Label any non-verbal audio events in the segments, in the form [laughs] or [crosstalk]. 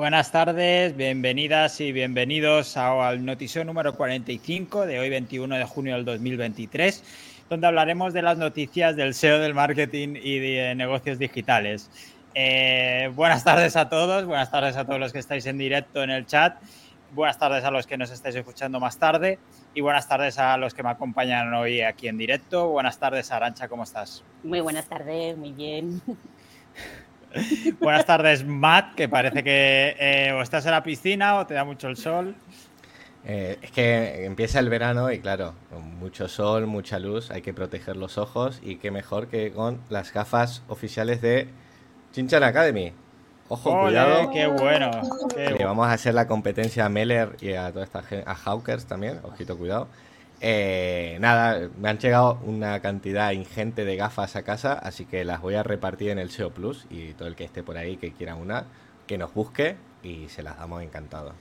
Buenas tardes, bienvenidas y bienvenidos al noticiero número 45 de hoy 21 de junio del 2023, donde hablaremos de las noticias del SEO del marketing y de negocios digitales. Eh, buenas tardes a todos, buenas tardes a todos los que estáis en directo en el chat, buenas tardes a los que nos estáis escuchando más tarde y buenas tardes a los que me acompañan hoy aquí en directo. Buenas tardes, Arancha, ¿cómo estás? Muy buenas tardes, muy bien. [laughs] [laughs] Buenas tardes, Matt, que parece que eh, o estás en la piscina o te da mucho el sol. Eh, es que empieza el verano y claro, con mucho sol, mucha luz, hay que proteger los ojos y qué mejor que con las gafas oficiales de Chinchan Academy. Ojo, cuidado. ¡Qué bueno! Le vamos a hacer la competencia a Meller y a toda esta gente, a Hawkers también, ojito, cuidado. Eh, nada, me han llegado una cantidad ingente de gafas a casa, así que las voy a repartir en el SEO Plus y todo el que esté por ahí que quiera una, que nos busque y se las damos encantado.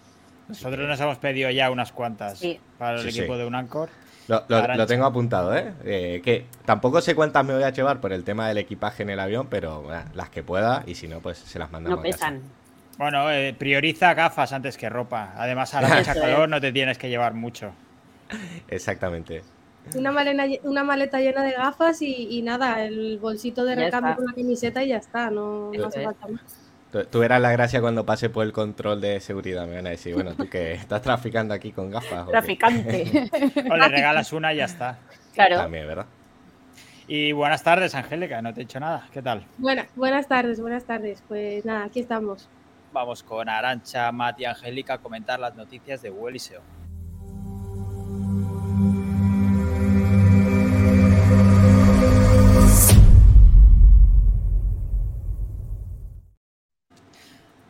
Nosotros nos hemos pedido ya unas cuantas para el equipo de Unancor. Lo, lo, tengo apuntado, ¿eh? ¿eh? Que tampoco sé cuántas me voy a llevar por el tema del equipaje en el avión, pero las que pueda y si no, pues se las mandamos. No pesan. Bueno, eh, prioriza gafas antes que ropa. Además, a la [laughs] fecha calor no te tienes que llevar mucho. [laughs] Exactamente. Una maleta, una maleta llena de gafas y, nada, el bolsito de recambio con la camiseta y ya está, no, hace falta más. Tú, eras la gracia cuando pasé por el control de seguridad, me van a decir, bueno, tú que estás traficando aquí con gafas. Traficante. [laughs] o le regalas una y ya está. Claro. También, ¿verdad? Y buenas tardes, Angélica, no te he dicho nada. ¿Qué tal? Buenas, buenas tardes, buenas tardes. Pues nada, aquí estamos. Vamos con Arancha, Mati y Angélica a comentar las noticias de Google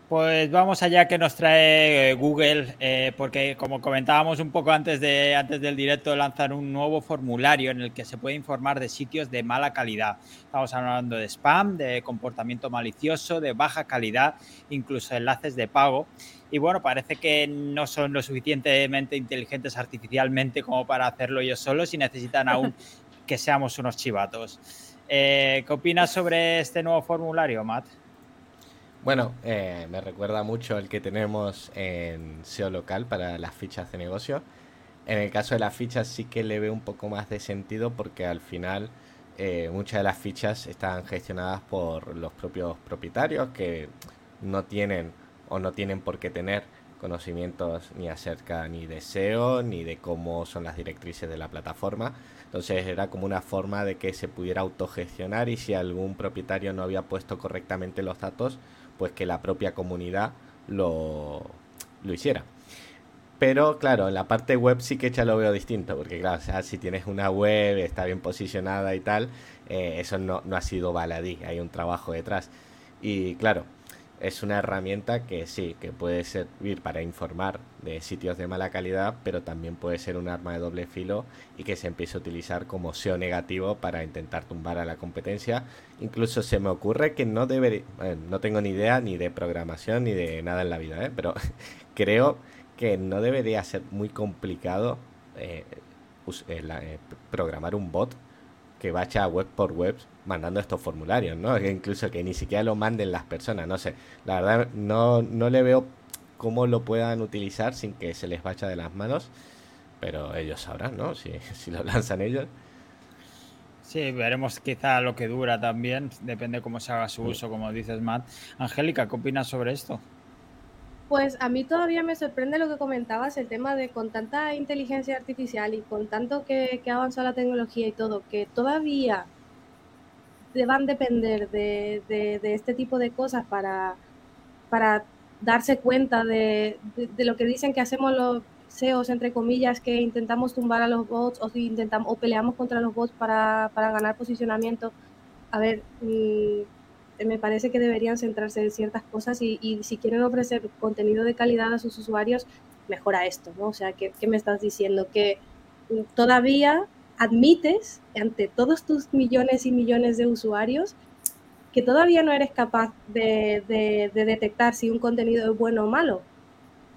Pues vamos allá que nos trae eh, Google, eh, porque como comentábamos un poco antes, de, antes del directo, lanzar un nuevo formulario en el que se puede informar de sitios de mala calidad. Estamos hablando de spam, de comportamiento malicioso, de baja calidad, incluso enlaces de pago. Y bueno, parece que no son lo suficientemente inteligentes artificialmente como para hacerlo ellos solos y necesitan [laughs] aún que seamos unos chivatos. Eh, ¿Qué opinas sobre este nuevo formulario, Matt? Bueno, eh, me recuerda mucho el que tenemos en SEO local para las fichas de negocio. En el caso de las fichas sí que le veo un poco más de sentido porque al final eh, muchas de las fichas están gestionadas por los propios propietarios que no tienen o no tienen por qué tener conocimientos ni acerca ni de SEO ni de cómo son las directrices de la plataforma. Entonces era como una forma de que se pudiera autogestionar y si algún propietario no había puesto correctamente los datos, pues que la propia comunidad lo, lo hiciera. Pero claro, en la parte web sí que ya lo veo distinto, porque claro, si tienes una web, está bien posicionada y tal, eh, eso no, no ha sido baladí, hay un trabajo detrás. Y claro, es una herramienta que sí, que puede servir para informar de sitios de mala calidad, pero también puede ser un arma de doble filo y que se empiece a utilizar como SEO negativo para intentar tumbar a la competencia. Incluso se me ocurre que no debería, no tengo ni idea ni de programación ni de nada en la vida, ¿eh? pero [laughs] creo que no debería ser muy complicado eh, eh, programar un bot que vaya web por web mandando estos formularios, ¿no? incluso que ni siquiera lo manden las personas, no sé. La verdad no, no le veo cómo lo puedan utilizar sin que se les vaya de las manos, pero ellos sabrán, ¿no? Si, [laughs] si lo lanzan ellos. Sí, veremos quizá lo que dura también, depende cómo se haga su uso, como dices, Matt. Angélica, ¿qué opinas sobre esto? Pues a mí todavía me sorprende lo que comentabas, el tema de con tanta inteligencia artificial y con tanto que, que avanzado la tecnología y todo, que todavía deban depender de, de, este tipo de cosas para, para darse cuenta de, de, lo que dicen que hacemos los SEOs, entre comillas, que intentamos tumbar a los bots o, intentamos, o peleamos contra los bots para, para ganar posicionamiento. A ver, mm, me parece que deberían centrarse en ciertas cosas y, si quieren ofrecer contenido de calidad a sus usuarios, mejora esto, ¿no? O sea, ¿qué, me estás diciendo? Que todavía admites ante todos tus millones y millones de usuarios que todavía no eres capaz de, detectar si un contenido es bueno o malo.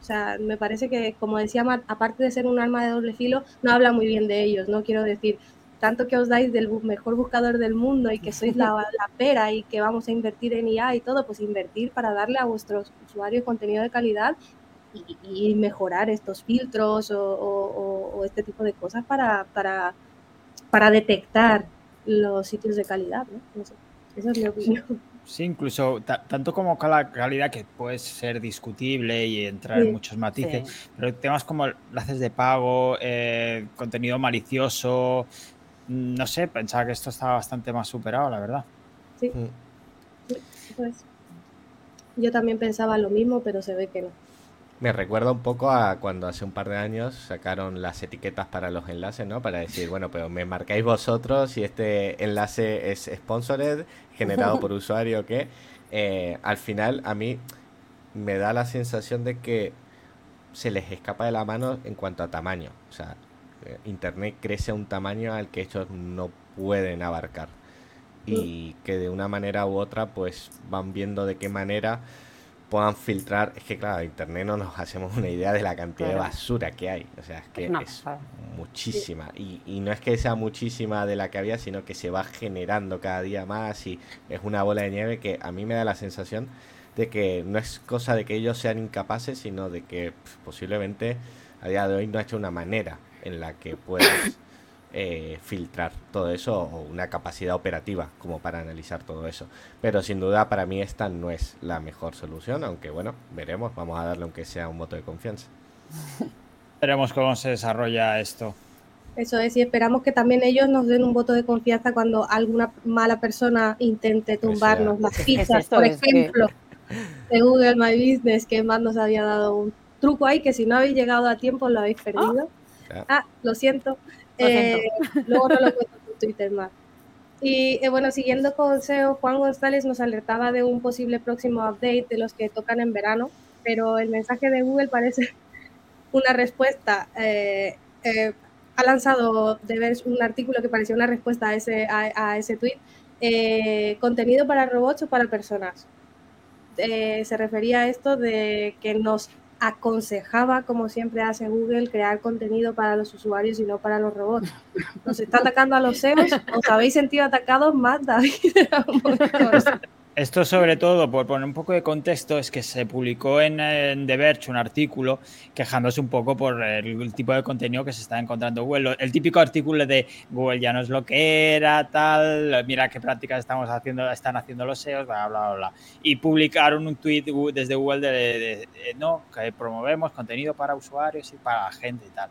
O sea, me parece que, como decía aparte de ser un arma de doble filo, no habla muy bien de ellos, ¿no? Quiero decir, tanto que os dais del mejor buscador del mundo y que [laughs] sois la, la, pera y que vamos a invertir en IA y todo, pues invertir para darle a vuestros usuarios contenido de calidad y, y mejorar estos filtros o, o, o, este tipo de cosas para, para, para detectar los sitios de calidad. ¿no? No sé, esa es mi opinión. Sí, incluso tanto como la calidad que puede ser discutible y entrar sí, en muchos matices, sí. pero temas como enlaces de pago, eh, contenido malicioso, no sé, pensaba que esto estaba bastante más superado, la verdad. Sí, mm. sí pues. yo también pensaba lo mismo, pero se ve que no. Me recuerda un poco a cuando hace un par de años sacaron las etiquetas para los enlaces, ¿no? Para decir, bueno, pero me marcáis vosotros si este enlace es sponsored, generado por [laughs] usuario, que eh, al final a mí me da la sensación de que se les escapa de la mano en cuanto a tamaño. O sea, Internet crece a un tamaño al que ellos no pueden abarcar. Y que de una manera u otra, pues van viendo de qué manera puedan filtrar. Es que, claro, Internet no nos hacemos una idea de la cantidad claro. de basura que hay. O sea, es que no, es claro. muchísima. Y, y, no es que sea muchísima de la que había, sino que se va generando cada día más y es una bola de nieve que a mí me da la sensación de que no es cosa de que ellos sean incapaces, sino de que pues, posiblemente a día de hoy no ha hecho una manera en la que puedas eh, filtrar todo eso o una capacidad operativa como para analizar todo eso. Pero sin duda para mí esta no es la mejor solución, aunque bueno, veremos, vamos a darle aunque sea un voto de confianza. [laughs] Veremos cómo se desarrolla esto. Eso es, y esperamos que también ellos nos den un voto de confianza cuando alguna mala persona intente tumbarnos las [laughs] fichas, por ejemplo, que... de Google My Business, que más nos había dado un truco ahí, que si no habéis llegado a tiempo lo habéis perdido. Oh. Ah, lo siento. Eh, luego no lo cuento por Twitter más. Y eh, bueno, siguiendo con SEO, Juan González nos alertaba de un posible próximo update de los que tocan en verano, pero el mensaje de Google parece [laughs] una respuesta. Eh, eh, ha lanzado de ver un artículo que parecía una respuesta a ese, a, a ese tweet. Eh, contenido para robots o para personas. se refería a esto de que nos aconsejaba, como siempre hace Google, crear contenido para los usuarios y no para los robots. Nos está atacando a los SEOs, os habéis sentido atacados más, David. [laughs] Esto sobre todo, por poner un poco de contexto, es que se publicó en, The Verge un artículo quejándose un poco por el, tipo de contenido que se está encontrando Google. El típico artículo de Google ya no es lo que era, tal, mira qué prácticas estamos haciendo, están haciendo los SEOs, bla, bla, bla. Y publicaron un tweet desde Google de, no, que promovemos contenido para usuarios y para gente y tal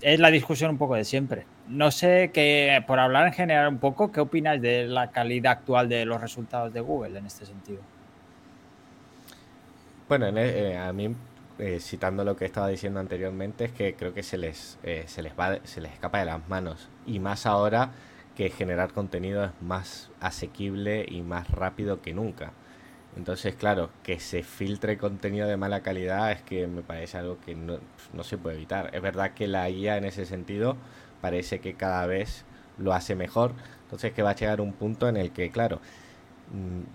es la discusión un poco de siempre. No sé, que por hablar en general un poco, ¿qué opináis de la calidad actual de los resultados de Google en este sentido? Bueno, eh, a mí, eh, citando lo que estaba diciendo anteriormente, es que creo que se les, eh, se, les va, se les escapa de las manos. Y más ahora que generar contenido es más asequible y más rápido que nunca. Entonces, claro, que se filtre contenido de mala calidad es que me parece algo que no, se puede evitar. Es verdad que la IA en ese sentido parece que cada vez lo hace mejor. Entonces que va a llegar un punto en el que, claro,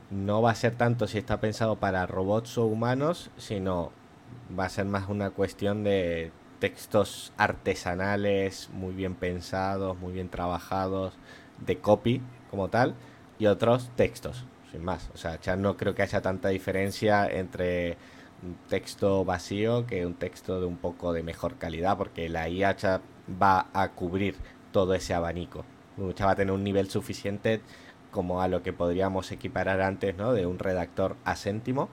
no va a ser tanto si está pensado para robots o humanos, sino va a ser más una cuestión de textos artesanales, muy bien pensados, muy bien trabajados, de copy como tal, y otros textos sin más. O sea, ya no creo que haya tanta diferencia entre un texto vacío que un texto de un poco de mejor calidad, porque la IA ya va a cubrir todo ese abanico. Ya va a tener un nivel suficiente como a lo que podríamos equiparar antes, ¿no? De un redactor a céntimo.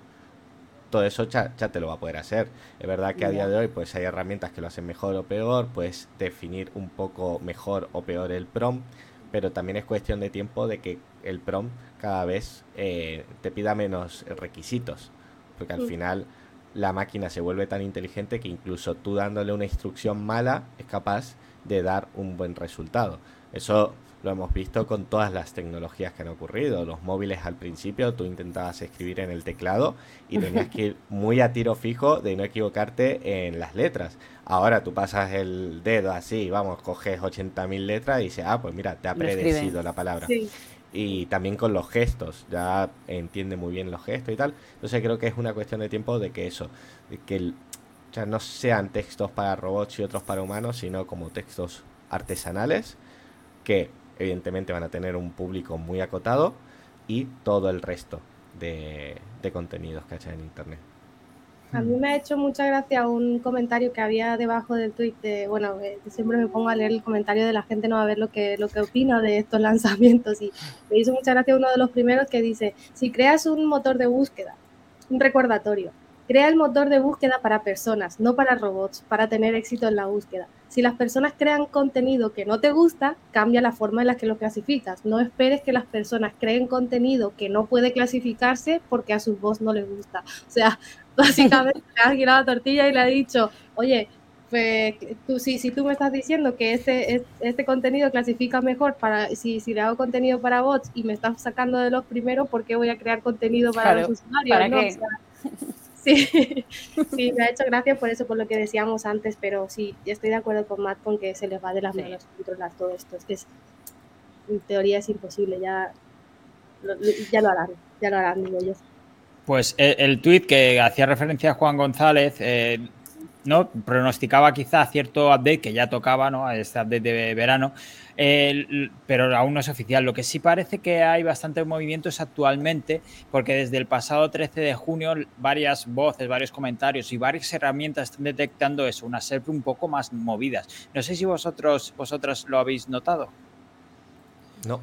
Todo eso ya, ya te lo va a poder hacer. Es verdad que a día de hoy pues hay herramientas que lo hacen mejor o peor, puedes definir un poco mejor o peor el prompt, pero también es cuestión de tiempo de que el prompt cada vez eh, te pida menos requisitos, porque al sí. final la máquina se vuelve tan inteligente que incluso tú dándole una instrucción mala es capaz de dar un buen resultado. Eso lo hemos visto con todas las tecnologías que han ocurrido. Los móviles al principio tú intentabas escribir en el teclado y tenías que ir [laughs] muy a tiro fijo de no equivocarte en las letras. Ahora tú pasas el dedo así, vamos, coges 80.000 letras y dices, ah, pues mira, te ha predecido la palabra. Sí y también con los gestos, ya entiende muy bien los gestos y tal. Entonces creo que es una cuestión de tiempo de que eso, de que el, ya no sean textos para robots y otros para humanos, sino como textos artesanales, que evidentemente van a tener un público muy acotado y todo el resto de, contenidos que en Internet. A mí me ha hecho mucha gracia un comentario que había debajo del tweet de, bueno, siempre me pongo a leer el comentario de la gente, no a ver lo que, lo que opina de estos [laughs] lanzamientos y me hizo mucha gracia uno de los primeros que dice, si creas un motor de búsqueda, un recordatorio, crea el motor de búsqueda para personas, no para robots, para tener éxito en la búsqueda. Si las personas crean contenido que no te gusta, cambia la forma en la que lo clasificas. No esperes que las personas creen contenido que no puede clasificarse porque a su voz no les gusta. O sea, [laughs] básicamente le ha girado la tortilla y le ha dicho, oye, pues, tú, si, si tú me estás diciendo que este, este contenido clasifica mejor para si, si le hago contenido para bots y me estás sacando de los primeros, ¿por qué voy a crear contenido para los usuarios? ¿para [laughs] Sí, [laughs] sí, me ha hecho gracia por eso, por lo que decíamos antes, pero sí, estoy de acuerdo con Matt con que se les va de las manos controlar todo esto. Es que es, en teoría es imposible, ya lo, ya lo harán, ya lo harán, digo yo. Pues el, el tuit que hacía referencia a Juan González, eh, ¿no? Pronosticaba quizá cierto update que ya tocaba, ¿no? Este update de verano, pero aún no es oficial. Lo que sí parece que hay bastantes movimientos actualmente, porque desde el pasado 13 de junio varias voces, varios comentarios y varias herramientas están detectando eso, unas SERP un poco más movidas. No sé si vosotros, vosotros lo habéis notado. No.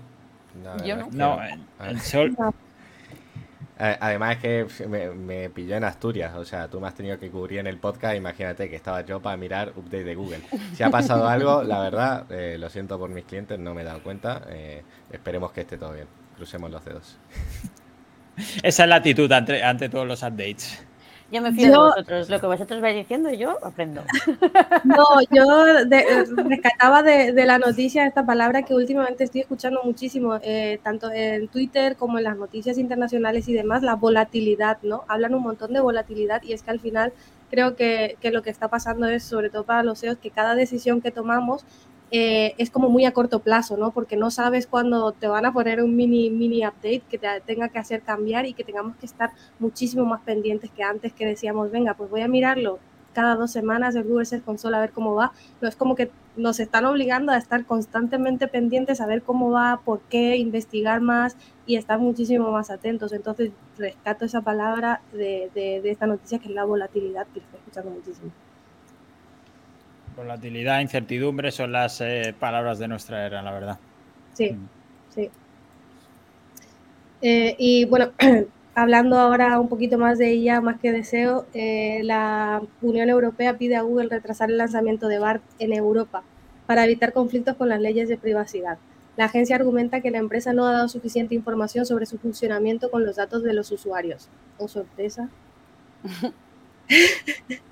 Yo no. No, el sol, Además es que me, pilló en Asturias, o sea, tú me has tenido que cubrir en el podcast, imagínate que estaba yo para mirar update de Google. Si ha pasado [laughs] algo, la verdad, eh, lo siento por mis clientes, no me he dado cuenta, eh, esperemos que esté todo bien, crucemos los dedos. Esa es la actitud ante, ante todos los updates. Yo me fío de vosotros. Lo que vosotros vais diciendo, yo aprendo. [laughs] No, yo rescataba de, la noticia esta palabra que últimamente estoy escuchando muchísimo, eh, tanto en Twitter como en las noticias internacionales y demás, la volatilidad, ¿no? Hablan un montón de volatilidad y es que al final creo que, que lo que está pasando es, sobre todo para los CEOs, que cada decisión que tomamos eh, es como muy a corto plazo, ¿no? Porque no sabes cuándo te van a poner un mini, mini update que te tenga que hacer cambiar y que tengamos que estar muchísimo más pendientes que antes que decíamos, venga, pues voy a mirarlo cada dos semanas el Google Search Console a ver cómo va. No es como que nos están obligando a estar constantemente pendientes a ver cómo va, por qué, investigar más y estar muchísimo más atentos. Entonces, rescato esa palabra de, de, de esta noticia que es la volatilidad, que estoy escuchando muchísimo. Volatilidad, incertidumbre son las eh, palabras de nuestra era, la verdad. Sí, mm. sí. Eh, y bueno, [clears throat] hablando ahora un poquito más de ella, más que deseo, eh, la Unión Europea pide a Google retrasar el lanzamiento de BART en Europa para evitar conflictos con las leyes de privacidad. La agencia argumenta que la empresa no ha dado suficiente información sobre su funcionamiento con los datos de los usuarios. ¿O sorpresa? [laughs]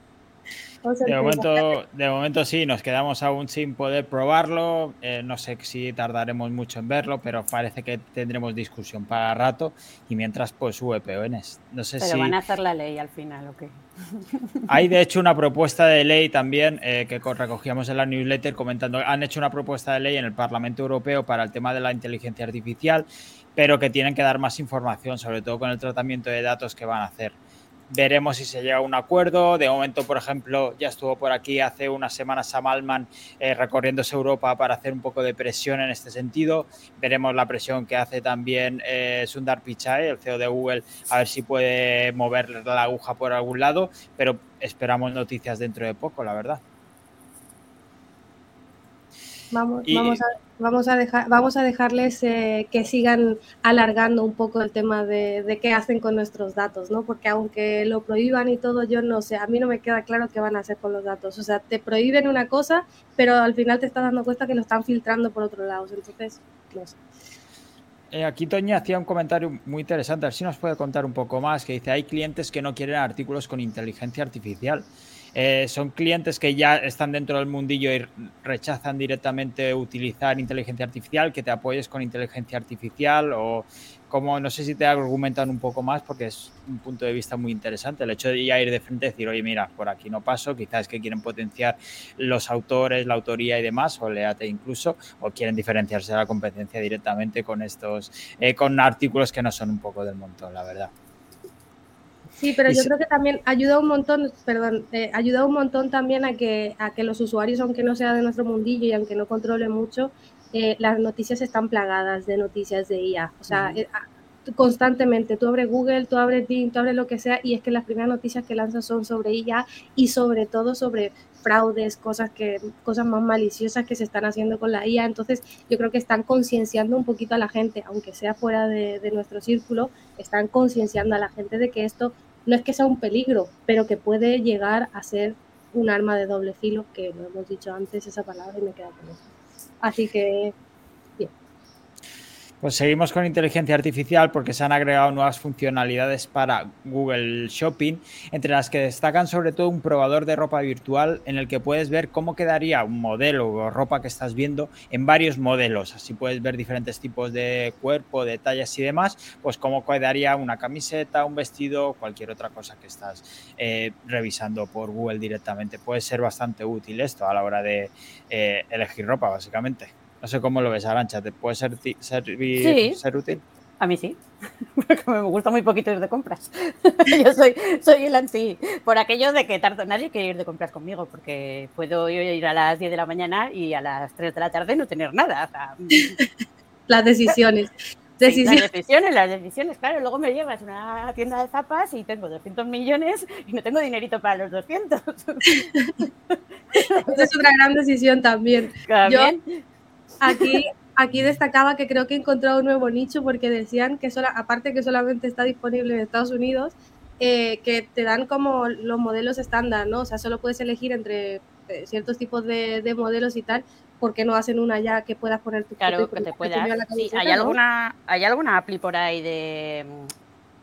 De momento, de momento sí, nos quedamos aún sin poder probarlo. Eh, no sé si tardaremos mucho en verlo, pero parece que tendremos discusión para rato. Y mientras, pues VPNs. No sé pero van a hacer la ley al final, ¿o qué? [laughs] Hay de hecho una propuesta de ley también eh, que recogíamos en la newsletter comentando. Han hecho una propuesta de ley en el Parlamento Europeo para el tema de la inteligencia artificial, pero que tienen que dar más información, sobre todo con el tratamiento de datos que van a hacer. Veremos si se llega a un acuerdo. De momento, por ejemplo, ya estuvo por aquí hace unas semanas Sam Altman eh, recorriéndose Europa para hacer un poco de presión en este sentido. Veremos la presión que hace también eh, Sundar Pichai, el CEO de Google, a ver si puede mover la aguja por algún lado, pero esperamos noticias dentro de poco, la verdad. Vamos, vamos, a, vamos, a dejar, vamos a dejarles eh, que sigan alargando un poco el tema de, qué hacen con nuestros datos, ¿no? Porque aunque lo prohíban y todo, yo no sé, a mí no me queda claro qué van a hacer con los datos. O sea, te prohíben una cosa, pero al final te estás dando cuenta que lo están filtrando por otro lado. Entonces, no sé. Eh, aquí Toña hacía un comentario muy interesante, a ver si nos puede contar un poco más, que dice, hay clientes que no quieren artículos con inteligencia artificial. Eh, son clientes que ya están dentro del mundillo y rechazan directamente utilizar inteligencia artificial, que te apoyes con inteligencia artificial o como no sé si te argumentan un poco más porque es un punto de vista muy interesante el hecho de ya ir de frente y decir oye mira por aquí no paso quizás que quieren potenciar los autores la autoría y demás o léate incluso o quieren diferenciarse de la competencia directamente con estos eh, con artículos que no son un poco del montón la verdad Sí, pero yo creo que también ayuda un montón, perdón, eh, ayuda un montón también a que, a que los usuarios, aunque no sea de nuestro mundillo y aunque no controle mucho, eh, las noticias están plagadas de noticias de IA. O sea, eh, ah, constantemente, tú abres Google, tú abres Bing, tú abres lo que sea, y es que las primeras noticias que lanzan son sobre IA y sobre todo sobre fraudes, cosas que, cosas más maliciosas que se están haciendo con la IA. Entonces, yo creo que están concienciando un poquito a la gente, aunque sea fuera de, de nuestro círculo, están concienciando a la gente de que esto no es que sea un peligro, pero que puede llegar a ser un arma de doble filo, que lo hemos dicho antes esa palabra y me queda con eso. Así que pues seguimos con inteligencia artificial porque se han agregado nuevas funcionalidades para Google Shopping, entre las que destacan sobre todo un probador de ropa virtual en el que puedes ver cómo quedaría un modelo o ropa que estás viendo en varios modelos. Así puedes ver diferentes tipos de cuerpo, de tallas y demás, pues cómo quedaría una camiseta, un vestido, cualquier otra cosa que estás eh, revisando por Google directamente. Puede ser bastante útil esto a la hora de eh, elegir ropa, básicamente. No sé cómo lo ves, Arancha. ¿Te puede ser, servir, ser útil? A mí sí, [laughs] porque me gusta muy poquito ir de compras. [laughs] Yo soy, soy el anti, por aquello de que tardo, nadie quiere ir de compras conmigo, porque puedo ir a las 10 de la mañana y a las 3 de la tarde no tener nada. [laughs] las decisiones. decisiones. las decisiones, las decisiones, claro. Luego me llevas a una tienda de zapas y tengo 200 millones y no tengo dinerito para los 200. Esa es una gran decisión también. ¿También? Yo, Aquí, aquí destacaba que creo que he encontrado un nuevo nicho porque decían que sola, aparte que solamente está disponible en Estados Unidos, eh, que te dan como los modelos estándar, ¿no? O sea, solo puedes elegir entre eh, ciertos tipos de, modelos y tal, porque no hacen una ya que puedas poner tu Claro, que te puedas. Sí, ¿hay, alguna, ¿Hay alguna API por ahí de,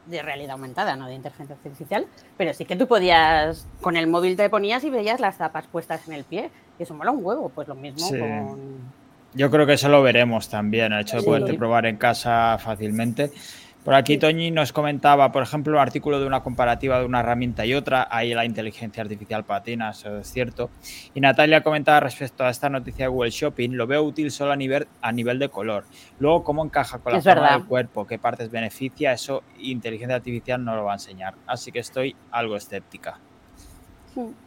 de realidad aumentada, no de inteligencia artificial? Pero sí que tú podías, con el móvil te ponías y veías las zapas puestas en el pie. Y eso mola un huevo, pues lo mismo con yo creo que eso lo veremos también, el hecho de poderte probar en casa fácilmente. Por aquí Toñi nos comentaba, por ejemplo, un artículo de una comparativa de una herramienta y otra. Ahí la inteligencia artificial patina, eso es cierto. Y Natalia comentaba respecto a esta noticia de Google Shopping, lo veo útil solo a nivel, a nivel de color. Luego, cómo encaja con la forma del cuerpo, qué partes beneficia, eso inteligencia artificial no lo va a enseñar. Así que estoy algo escéptica.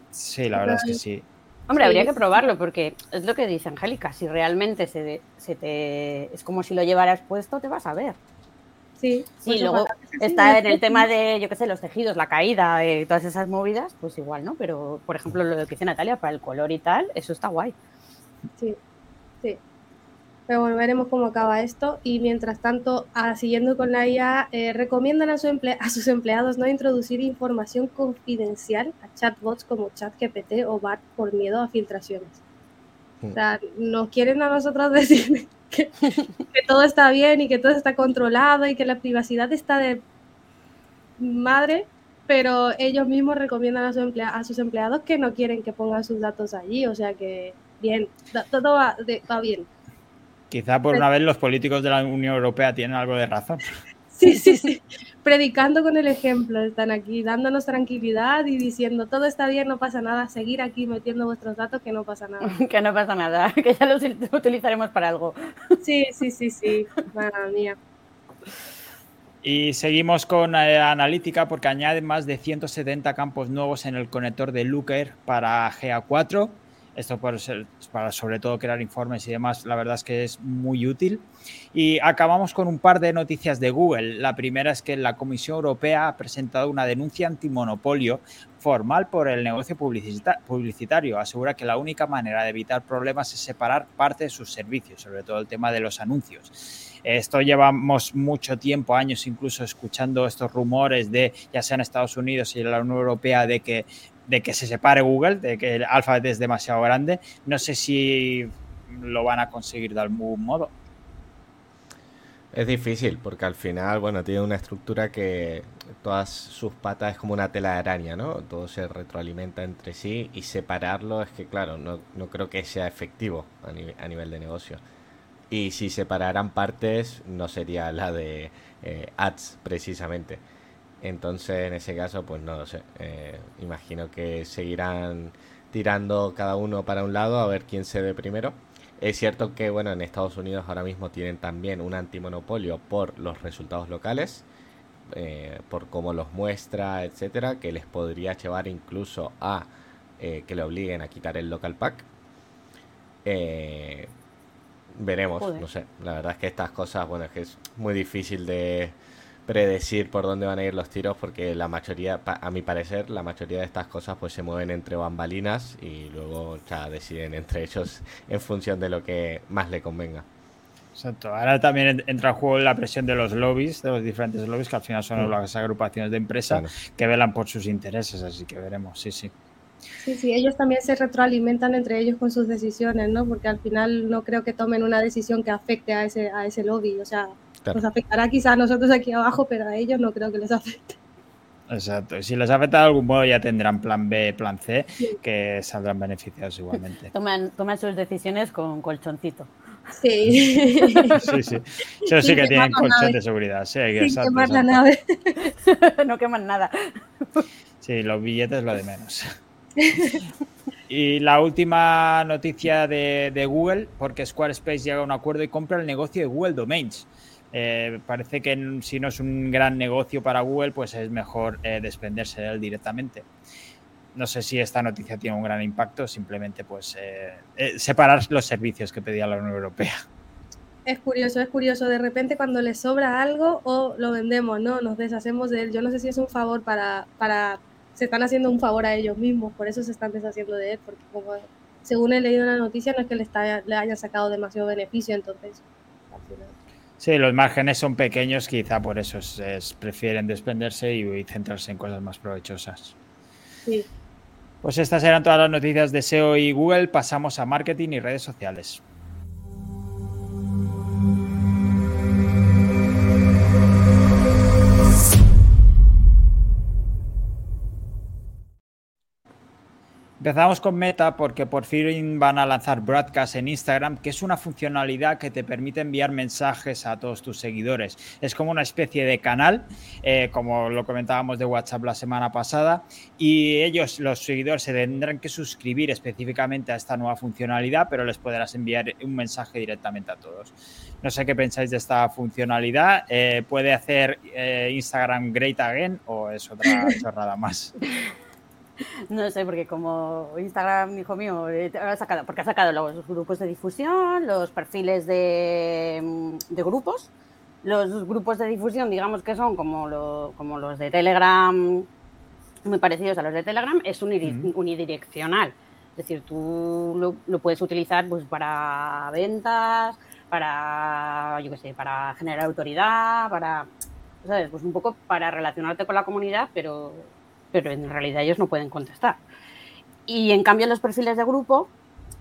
Sí, la verdad es que sí. Hombre, habría que probarlo porque es lo que dice Angélica, si realmente se, se, te es como si lo llevaras puesto, te vas a ver. Sí, sí pues luego está en el tema de, yo qué sé, los tejidos, la caída, eh, todas esas movidas, pues igual, ¿no? Pero, por ejemplo, lo que dice Natalia, para el color y tal, eso está guay. Sí. Pero bueno, veremos cómo acaba esto. Y mientras tanto, siguiendo con la IA, eh, recomiendan a, su a, sus empleados no introducir información confidencial a chatbots como ChatGPT o BART por miedo a filtraciones. O sea, nos quieren a nosotros [laughs] decir que, que, todo está bien y que todo está controlado y que la privacidad está de madre, pero ellos mismos recomiendan a, su a sus empleados que no quieren que pongan sus datos allí. O sea que, bien, todo va, va bien. Quizá por una vez los políticos de la Unión Europea tienen algo de razón. [laughs] Sí, sí, sí. Predicando con el ejemplo, están aquí dándonos tranquilidad y diciendo todo está bien, no pasa nada, seguir aquí metiendo vuestros datos que no pasa nada. [laughs] que no pasa nada, [laughs] que ya los utilizaremos para algo. Sí, sí, sí, sí. Madre mía. Y seguimos con eh, analítica porque añade más de 170 campos nuevos en el conector de Looker para GA4 esto puede ser para sobre todo crear informes y demás, la verdad es que es muy útil. Y acabamos con un par de noticias de Google. La primera es que la Comisión Europea ha presentado una denuncia antimonopolio formal por el negocio publicitario. Asegura que la única manera de evitar problemas es separar parte de sus servicios, sobre todo el tema de los anuncios. Esto llevamos mucho tiempo, años incluso, escuchando estos rumores de, ya sea en Estados Unidos y en la Unión Europea, de que de que se separe Google, de que el Alphabet es demasiado grande. No sé si lo van a conseguir de algún modo. Es difícil porque al final, bueno, tiene una estructura que todas sus patas es como una tela de araña, ¿no? Todo se retroalimenta entre sí y separarlo es que, claro, no, creo que sea efectivo a, a, nivel de negocio. Y si separaran partes, no sería la de eh, ads precisamente. Entonces, en ese caso, pues no lo sé. Eh, imagino que seguirán tirando cada uno para un lado a ver quién se ve primero. Es cierto que, bueno, en Estados Unidos ahora mismo tienen también un antimonopolio por los resultados locales, eh, por cómo los muestra, etcétera, que les podría llevar incluso a eh, que le obliguen a quitar el local pack. veremos, no sé. La verdad es que estas cosas, bueno, es que es muy difícil de predecir por dónde van a ir los tiros porque la mayoría, a mi parecer, la mayoría de estas cosas pues se mueven entre bambalinas y luego ya deciden entre ellos [laughs] en función de lo que más le convenga. Exacto. Ahora también entra en juego la presión de los lobbies, de los diferentes lobbies, que al final son mm. las agrupaciones de empresas que velan por sus intereses, así que veremos, sí, sí. Sí, sí, ellos también se retroalimentan entre ellos con sus decisiones, ¿no? Porque al final no creo que tomen una decisión que afecte a ese, a ese lobby, o sea, nos afectará quizá a nosotros aquí abajo, pero a ellos no creo que les afecte. Exacto. Y si les afecta de algún modo ya tendrán plan B, plan C, que saldrán beneficiados igualmente. [laughs] Toman, toman sus decisiones con colchoncito. Sí. [laughs] sí, sí. Eso sí que tienen colchón de seguridad. Sí, exacto, quemar la nave. [laughs] no queman nada. Sí, los billetes lo de menos. Y la última noticia de, de, Google, porque Squarespace llega a un acuerdo y compra el negocio de Google Domains. Eh, parece que si no es un gran negocio para Google, pues es mejor eh, desprenderse de él directamente. No sé si esta noticia tiene un gran impacto, simplemente pues eh, separar los servicios que pedía la Unión Europea. Es curioso, es curioso. De repente cuando les sobra algo o lo vendemos, ¿no? Nos deshacemos de él. Yo no sé si es un favor para, para... Se están haciendo un favor a ellos mismos, por eso se están deshaciendo de él, porque como según he leído en la noticia no es que le, está, le hayan sacado demasiado beneficio, entonces Sí, los márgenes son pequeños, quizá por eso prefieren desprenderse y, centrarse en cosas más provechosas. Sí. Pues estas eran todas las noticias de SEO y Google. Pasamos a marketing y redes sociales. Empezamos con Meta porque por fin van a lanzar Broadcast en Instagram, que es una funcionalidad que te permite enviar mensajes a todos tus seguidores. Es como una especie de canal, eh, como lo comentábamos de WhatsApp la semana pasada, y ellos, los seguidores, se tendrán que suscribir específicamente a esta nueva funcionalidad, pero les podrás enviar un mensaje directamente a todos. No sé qué pensáis de esta funcionalidad. Eh, ¿Puede hacer eh, Instagram great again o es otra [laughs] chorrada más? [laughs] No sé, porque como Instagram, hijo mío, eh, ha sacado, porque ha sacado los grupos de difusión, los perfiles de, mm, de grupos, los grupos de difusión, digamos que son como, como los de Telegram, muy parecidos a los de Telegram, es unidireccional. Es decir, tú lo, lo, puedes utilizar pues, para ventas, para, yo qué sé, para generar autoridad, para, ¿sabes? Pues un poco para relacionarte con la comunidad, pero pero en realidad ellos no pueden contestar. Y en cambio los perfiles de grupo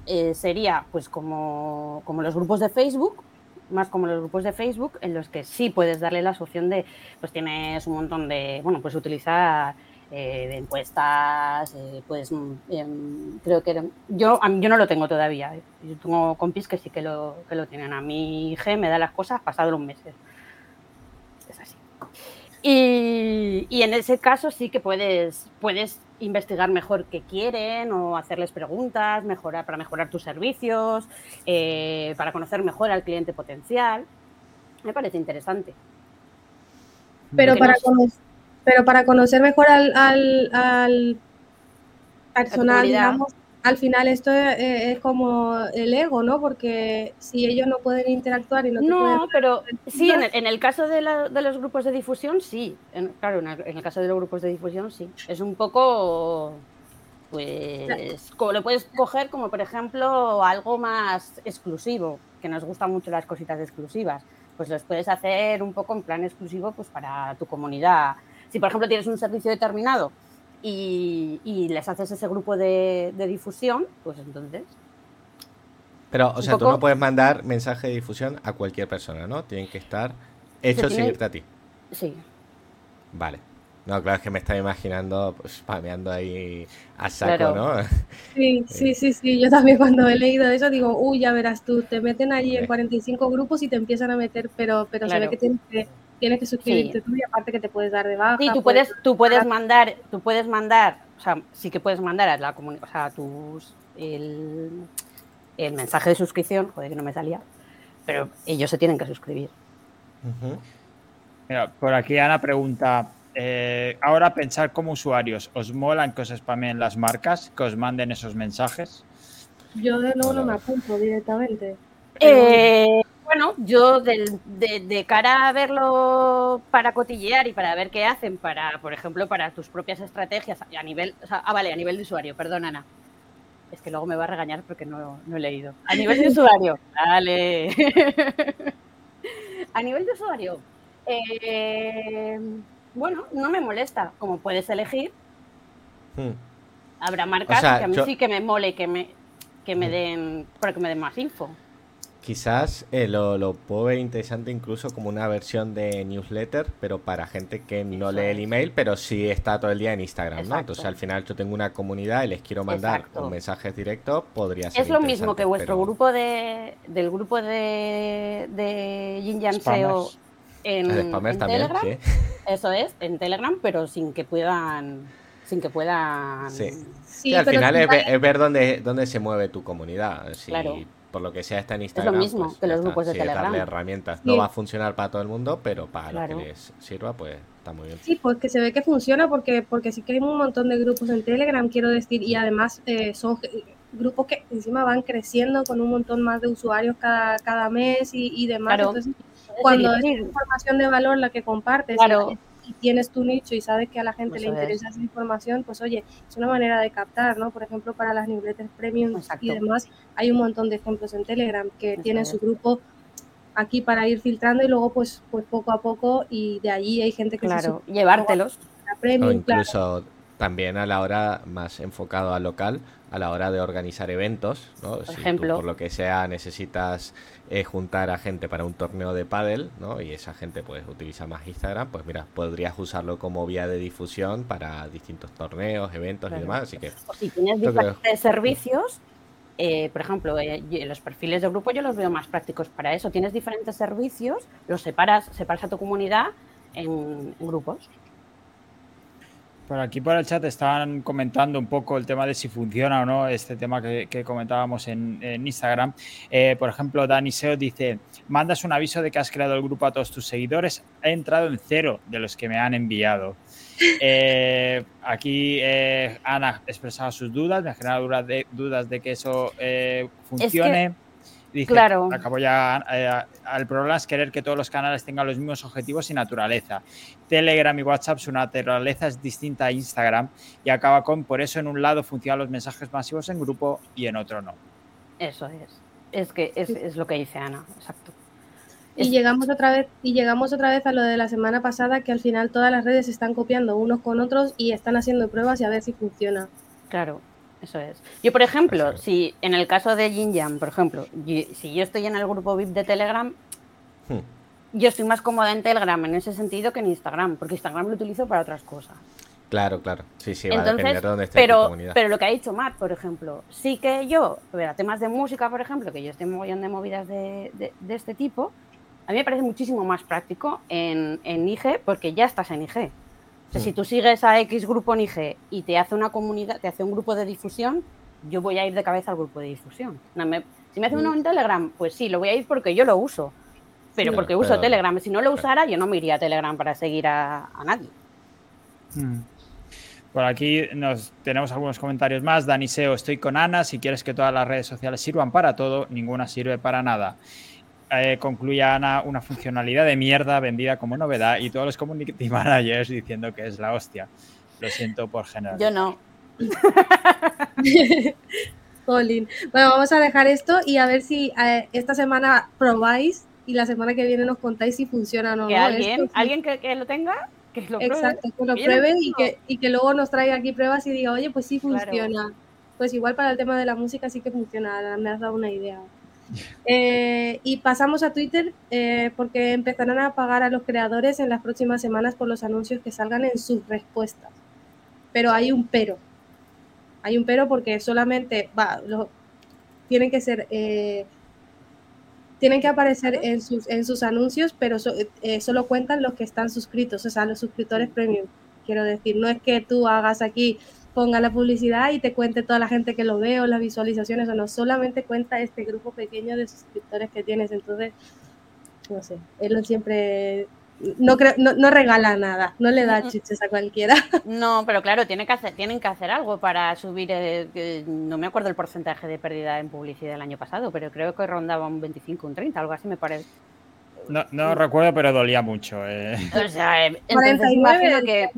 eh, sería pues como, como los grupos de Facebook, más como los grupos de Facebook, en los que sí puedes darle la opción de, pues tienes un montón de, bueno, pues utilizar eh, de encuestas, eh, pues em, creo que yo, yo no lo tengo todavía, yo tengo compis que sí que lo, que lo tienen, a mi hija me da las cosas pasado los meses. Y, en ese caso sí que puedes, puedes investigar mejor qué quieren o hacerles preguntas mejorar, para mejorar tus servicios, eh, para conocer mejor al cliente potencial. Me parece interesante. Pero, para, conocer, pero para conocer mejor al, al, al personal, digamos, al final esto es, como el ego, ¿no? Porque si ellos no pueden interactuar y no te No, pero sí, en el, caso de, los grupos de difusión, sí. claro, en el, caso de los grupos de difusión, sí. Es un poco, pues, como lo puedes coger como, por ejemplo, algo más exclusivo, que nos gustan mucho las cositas exclusivas. Pues los puedes hacer un poco en plan exclusivo pues para tu comunidad. Si, por ejemplo, tienes un servicio determinado y, les haces ese grupo de, difusión, pues entonces... Pero, o sea, tú no puedes mandar mensaje de difusión a cualquier persona, ¿no? Tienen que estar hechos seguirte a ti. Sí. Vale. No, claro, es que me estaba imaginando pues, spameando ahí a saco, ¿no? Sí, [laughs] sí, sí, sí. Yo también cuando he leído eso digo, uy, ya verás tú, te meten allí en 45 grupos y te empiezan a meter, pero, pero se ve que tienes que tienes que suscribirte tú y aparte que te puedes dar de baja. Sí, tú puedes, tú puedes mandar, tú puedes mandar, o sea, sí que puedes mandar a la comunidad, o sea, tus, el, el, mensaje de suscripción, joder que no me salía, pero ellos se tienen que suscribir. Mira, por aquí Ana pregunta, eh, ahora pensar como usuarios, ¿os molan que os spamen las marcas, que os manden esos mensajes? Yo de nuevo no me apunto directamente. Eh, bueno, yo de, cara a verlo para cotillear y para ver qué hacen para, por ejemplo, para tus propias estrategias a nivel, ah, vale, a nivel de usuario, perdón, Ana. Es que luego me va a regañar porque no, he leído. A nivel de usuario, [laughs] vale. [laughs] a nivel de usuario, eh, bueno, no me molesta. Como puedes elegir, hmm. habrá marcas que a mí sí que me mole que me, que me hmm. den, para que me den más info. Quizás eh, lo, lo, puedo ver interesante incluso como una versión de newsletter, pero para gente que no lee el email, pero sí está todo el día en Instagram, ¿no? Entonces al final yo tengo una comunidad y les quiero mandar un mensajes directos, podría ser. Es lo mismo que vuestro grupo de del grupo de, de Yin SEO en, Telegram. Eso es, en Telegram, pero sin que puedan sin que puedan. Sí, al final es, ver dónde, dónde se mueve tu comunidad. Si claro por lo que sea está en Instagram. Es lo mismo pues que los grupos de Telegram. Darle herramientas. No va a funcionar para todo el mundo, pero para lo que les sirva, pues está muy bien. Sí, pues que se ve que funciona porque, porque sí que hay un montón de grupos en Telegram, quiero decir, y además eh, son grupos que encima van creciendo con un montón más de usuarios cada, cada mes y, demás. Entonces, cuando es información de valor la que compartes, claro. y tienes tu nicho y sabes que a la gente le interesa esa información, pues oye, es una manera de captar, ¿no? Por ejemplo, para las newsletters premium y demás, hay un montón de ejemplos en Telegram que tienen su grupo aquí para ir filtrando y luego pues pues poco a poco y de allí hay gente que claro, llevártelos. o incluso también a la hora más enfocado al local, a la hora de organizar eventos, ¿no? Por si ejemplo, por lo que sea necesitas eh, juntar a gente para un torneo de pádel, ¿no? Y esa gente pues utiliza más Instagram, pues mira, podrías usarlo como vía de difusión para distintos torneos, eventos y demás, así que... O si tienes diferentes servicios, eh, por ejemplo, eh, los perfiles de grupo yo los veo más prácticos para eso. Tienes diferentes servicios, los separas, separas a tu comunidad en grupos. Por aquí por el chat estaban comentando un poco el tema de si funciona o no este tema que, comentábamos en, Instagram. Eh, por ejemplo, Dani Seo dice, mandas un aviso de que has creado el grupo a todos tus seguidores. He entrado en cero de los que me han enviado. [laughs] Eh, aquí eh, Ana expresaba sus dudas, me ha generado dudas de, que eso funcione claro. acabo ya. el eh, problema es querer que todos los canales tengan los mismos objetivos y naturaleza. Telegram y WhatsApp, su naturaleza es distinta a Instagram y acaba con, por eso en un lado funcionan los mensajes masivos en grupo y en otro no. Eso es. Es que es, lo que dice Ana, exacto. Y llegamos otra vez, y llegamos otra vez a lo de la semana pasada, que al final todas las redes están copiando unos con otros y están haciendo pruebas y a ver si funciona. Claro, eso es. Yo, por ejemplo, si en el caso de Jinjan, por ejemplo, si yo estoy en el grupo VIP de Telegram, hmm. yo estoy más cómoda en Telegram en ese sentido que en Instagram, porque Instagram lo utilizo para otras cosas. Claro, claro. Sí, sí, va a depender de dónde esté pero, tu comunidad. Pero lo que ha dicho Matt, por ejemplo, sí que yo, a temas de música, por ejemplo, que yo estoy moviendo de movidas de, de, este tipo, a mí me parece muchísimo más práctico en, en IG porque ya estás en IG si tú sigues a X grupo en IG y te hace una comunidad, te hace un grupo de difusión, yo voy a ir de cabeza al grupo de difusión. si me hace uno en Telegram, pues sí, lo voy a ir porque yo lo uso. Pero porque uso Telegram. Si no lo usara, yo no me iría a Telegram para seguir a, nadie. Hmm. Por aquí nos tenemos algunos comentarios más. Dani Seo, estoy con Ana. Si quieres que todas las redes sociales sirvan para todo, ninguna sirve para nada eh, concluye Ana una funcionalidad de mierda vendida como novedad y todos los community [laughs] managers diciendo que es la hostia. Lo siento por general. Yo no. [laughs] Jolín. Bueno, vamos a dejar esto y a ver si eh, esta semana probáis y la semana que viene nos contáis si funciona o no. Que alguien, alguien que, lo tenga, que lo pruebe. Exacto, que lo pruebe y que, y que luego nos traiga aquí pruebas y diga, oye, pues sí funciona. Pues igual para el tema de la música sí que funciona, me has dado una idea. Eh, y pasamos a Twitter eh, porque empezarán a pagar a los creadores en las próximas semanas por los anuncios que salgan en sus respuestas. Pero hay un pero. Hay un pero porque solamente va, tienen que ser, eh, tienen que aparecer en sus, en sus anuncios, pero solo cuentan los que están suscritos, o sea, los suscriptores premium. Quiero decir, no es que tú hagas aquí ponga la publicidad y te cuente toda la gente que lo ve o las visualizaciones o no, solamente cuenta este grupo pequeño de suscriptores que tienes. Entonces, no sé, Elon siempre no, no, regala nada, no le da chiches a cualquiera. [laughs] No, pero claro, tiene que hacer, tienen que hacer algo para subir, no me acuerdo el porcentaje de pérdida en publicidad el año pasado, pero creo que rondaba un 25, un 30, algo así me parece. No, no recuerdo, pero dolía mucho. Eh. O sea, eh, entonces imagino que,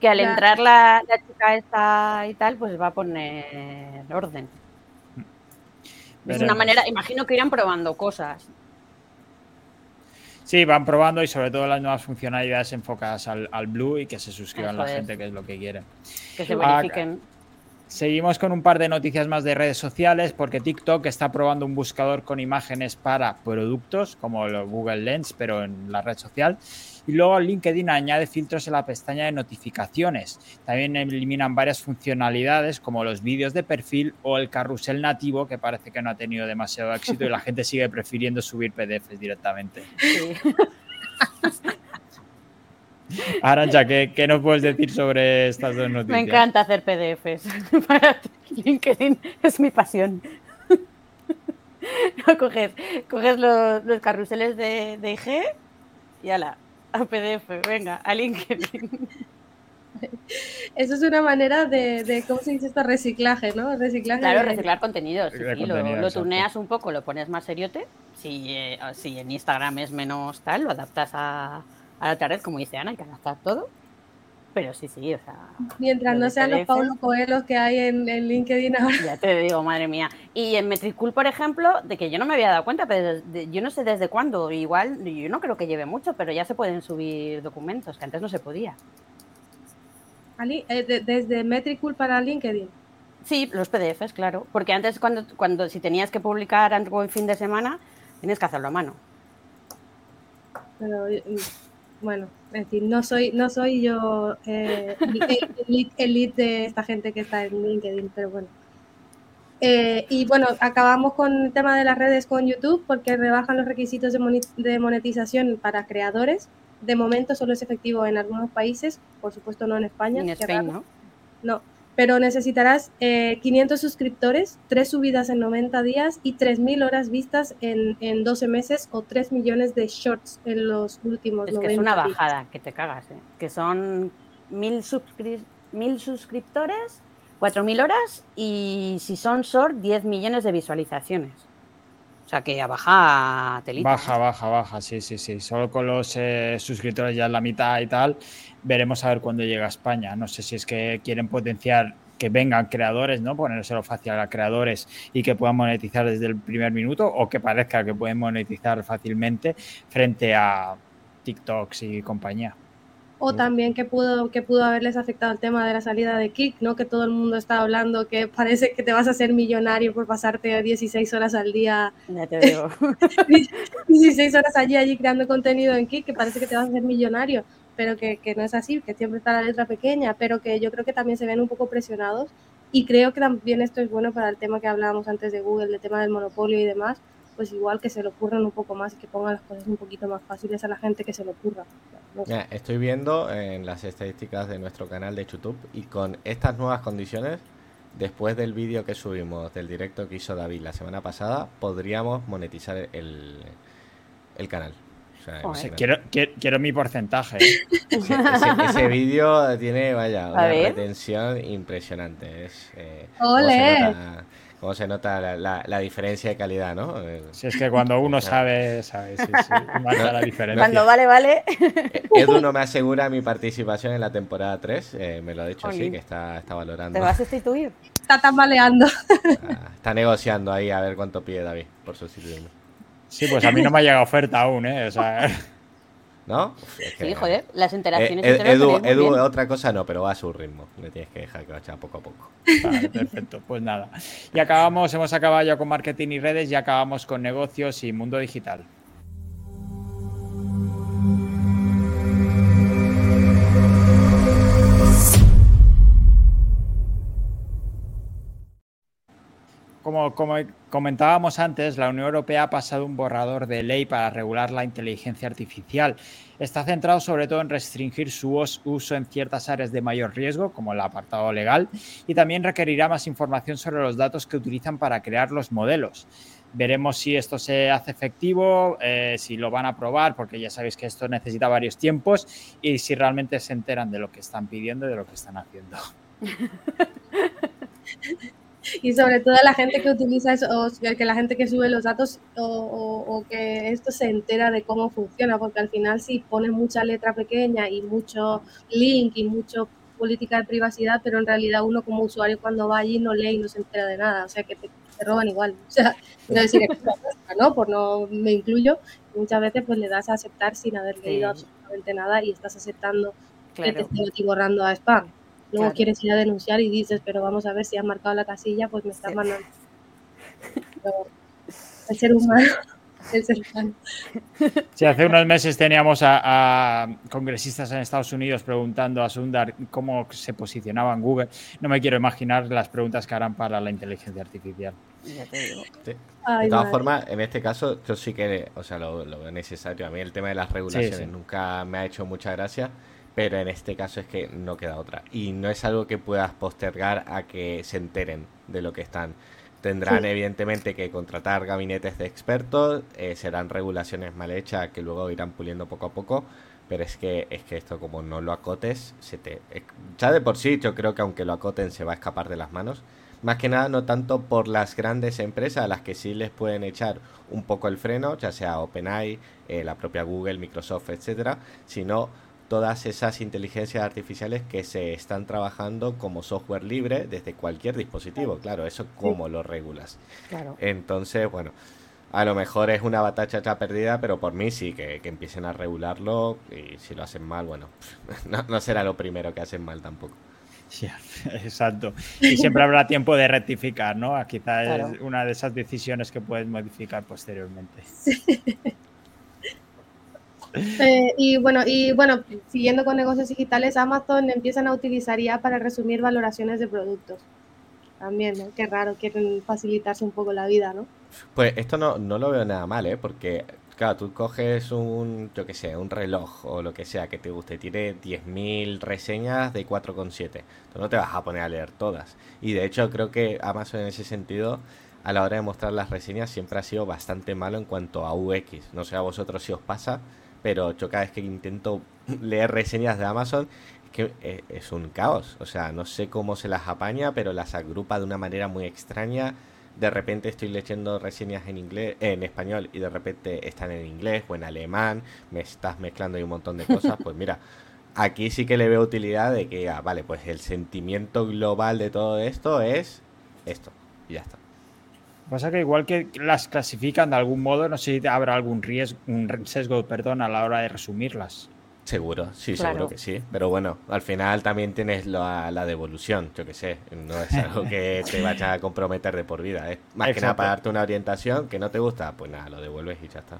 que al entrar la, la, chica esta y tal, pues va a poner orden. Es una manera, imagino que irán probando cosas. Sí, van probando y sobre todo las nuevas funcionalidades enfocadas al, Blue y que se suscriban la gente, que es lo que quieren. Que se verifiquen. Seguimos con un par de noticias más de redes sociales porque TikTok está probando un buscador con imágenes para productos como el Google Lens, pero en la red social. Y luego LinkedIn añade filtros en la pestaña de notificaciones. También eliminan varias funcionalidades como los vídeos de perfil o el carrusel nativo que parece que no ha tenido demasiado éxito y la gente sigue prefiriendo subir PDFs directamente. Sí. Arancha, ¿qué, ¿qué, nos puedes decir sobre estas dos noticias? Me encanta hacer PDFs. [laughs] Para LinkedIn es mi pasión. [laughs] coges, coges los, los, carruseles de, de IG y ala, a PDF, venga, a LinkedIn. [laughs] Eso es una manera de, ¿cómo se dice esto? Reciclaje, ¿no? Reciclaje claro, reciclar contenidos. lo, tuneas un poco, lo pones más seriote. Si, eh, si en Instagram es menos tal, lo adaptas a, a la otra red, como dice Ana, hay que adaptar todo. Pero sí, sí, o sea. Mientras no sean los Paulo Coelho que hay en, LinkedIn ahora. Ya te digo, madre mía. Y en Metricool, por ejemplo, de que yo no me había dado cuenta, pero yo no sé desde cuándo, igual, yo no creo que lleve mucho, pero ya se pueden subir documentos, que antes no se podía. Ali, eh, desde Metricool para LinkedIn. Sí, los PDFs, claro. Porque antes, cuando, cuando si tenías que publicar algo en fin de semana, tienes que hacerlo a mano. Pero bueno, es decir, no soy, no soy yo eh, [laughs] elite, de esta gente que está en LinkedIn, pero bueno. Eh, y bueno, acabamos con el tema de las redes con YouTube porque rebajan los requisitos de monetización para creadores. De momento solo es efectivo en algunos países, por supuesto no en España. En España, ¿no? No, pero necesitarás 500 eh, suscriptores, 3 subidas en 90 días y 3.000 horas vistas en, en, 12 meses o 3 millones de shorts en los últimos es que es una bajada, que te cagas, ¿eh? que son 1.000 suscriptores, 4.000 horas y si son short, 10 millones de visualizaciones. O sea que a baja telita. Baja, baja, baja, sí, sí, sí. Solo con los eh, suscriptores ya en la mitad y tal veremos a ver cuándo llega a España. No sé si es que quieren potenciar que vengan creadores, ¿no? Ponérselo fácil a creadores y que puedan monetizar desde el primer minuto o que parezca que pueden monetizar fácilmente frente a TikToks y compañía. O también que pudo, que pudo haberles afectado el tema de la salida de Kik, ¿no? Que todo el mundo está hablando que [laughs] parece que te vas a hacer millonario por pasarte 16 horas al día. Ya te [laughs] digo. 16 horas allí, allí creando contenido en Kik, que parece que te vas a hacer millonario pero que, no es así, que siempre está la letra pequeña, pero que yo creo que también se ven un poco presionados y creo que también esto es bueno para el tema que hablábamos antes de Google, el tema del monopolio y demás, pues igual que se lo ocurran un poco más y que pongan las cosas un poquito más fáciles a la gente que se lo ocurra. estoy viendo en las estadísticas de nuestro canal de YouTube y con estas nuevas condiciones, después del vídeo que subimos del directo que hizo David la semana pasada, podríamos monetizar el, el canal. Quiero, quiero, mi porcentaje. [laughs] ese, vídeo tiene, vaya, una retención impresionante. Es, eh, Cómo se nota, la, diferencia de calidad, ¿no? Si es que cuando uno [laughs] sabe, sabe, sí, sí, [laughs] la diferencia. Cuando vale, vale. Eh, Edu no me asegura mi participación en la temporada 3, eh, me lo ha dicho así, que está, está valorando. ¿Te vas a sustituir? [laughs] Está tambaleando. Está, está negociando ahí a ver cuánto pide David por sustituirme. Sí, pues a mí no me ha llegado oferta aún, ¿eh? O sea... ¿No? sí, joder, las interacciones. Eh, Edu, Edu otra cosa no, pero va a su ritmo. Le tienes que dejar que vaya poco a poco. Vale, perfecto, pues nada. Y acabamos, hemos acabado ya con marketing y redes y acabamos con negocios y mundo digital. Como, comentábamos antes, la Unión Europea ha pasado un borrador de ley para regular la inteligencia artificial. Está centrado sobre todo en restringir su uso en ciertas áreas de mayor riesgo, como el apartado legal, y también requerirá más información sobre los datos que utilizan para crear los modelos. Veremos si esto se hace efectivo, eh, si lo van a probar, porque ya sabéis que esto necesita varios tiempos, y si realmente se enteran de lo que están pidiendo y de lo que están haciendo. [laughs] [laughs] y sobre todo la gente que utiliza eso, o que la gente que sube los datos o, que esto se entera de cómo funciona, porque al final si pones mucha letra pequeña y mucho link y mucho política de privacidad, pero en realidad uno como usuario cuando va allí no lee y no se entera de nada, o sea que te, roban igual, [laughs] o sea, no decir ¿no? Por no me incluyo, muchas veces pues le das a aceptar sin haber leído absolutamente nada y estás aceptando que te estén borrando a spam. Luego quieres ir a denunciar y dices, pero vamos a ver si has marcado la casilla, pues me estás mandando. [laughs] el ser humano. [laughs] El ser humano. Sí, hace unos meses teníamos a, congresistas en Estados Unidos preguntando a Sundar cómo se posicionaba en Google. No me quiero imaginar las preguntas que harán para la inteligencia artificial. De todas formas, en este caso, yo sí que, o sea, lo, veo necesario. A mí el tema de las regulaciones nunca me ha hecho mucha gracia pero en este caso es que no queda otra. Y no es algo que puedas postergar a que se enteren de lo que están. Tendrán evidentemente que contratar gabinetes de expertos, eh, serán regulaciones mal hechas que luego irán puliendo poco a poco, pero es que es que esto como no lo acotes, se te eh, ya de por sí yo creo que aunque lo acoten se va a escapar de las manos. Más que nada no tanto por las grandes empresas a las que sí les pueden echar un poco el freno, ya sea OpenAI, eh, la propia Google, Microsoft, etcétera, sino todas esas inteligencias artificiales que se están trabajando como software libre desde cualquier dispositivo. Claro, eso cómo lo regulas. Claro. Entonces, bueno, a lo mejor es una batalla ya perdida, pero por mí sí, que, empiecen a regularlo y si lo hacen mal, bueno, [laughs] no, será lo primero que hacen mal tampoco. Sí, [laughs] exacto. Y siempre habrá tiempo de rectificar, ¿no? Quizás es una de esas decisiones que puedes modificar posteriormente. Sí. [laughs] Eh, y bueno, y bueno, siguiendo con negocios digitales, Amazon empiezan a utilizar IA para resumir valoraciones de productos. También, ¿no? Qué raro, quieren facilitarse un poco la vida, ¿no? Pues esto no, no lo veo nada mal, ¿eh? Porque, claro, tú coges un, yo qué sé, un reloj o lo que sea que te guste, tiene 10.000 reseñas de 4,7. Tú no te vas a poner a leer todas. Y de hecho creo que Amazon en ese sentido a la hora de mostrar las reseñas siempre ha sido bastante malo en cuanto a UX. No sé a vosotros si os pasa, pero yo cada vez que intento [clears throat] leer reseñas de Amazon es que eh, es un caos. O sea, no sé cómo se las apaña, pero las agrupa de una manera muy extraña. De repente estoy leyendo reseñas en inglés, en español y de repente están en inglés o en alemán. Me estás mezclando y un montón de cosas. Pues mira, aquí sí que le veo utilidad de que, ah, vale, pues el sentimiento global de todo esto es esto y ya está. Pasa que igual que las clasifican de algún modo, no sé si habrá algún riesgo, un sesgo, perdón, a la hora de resumirlas. Seguro, sí, seguro que sí. Pero bueno, al final también tienes la, la devolución, yo que sé. No es algo que [laughs] te vaya a comprometer de por vida. Es más que nada para darte una orientación que no te gusta, pues nada, lo devuelves y ya está.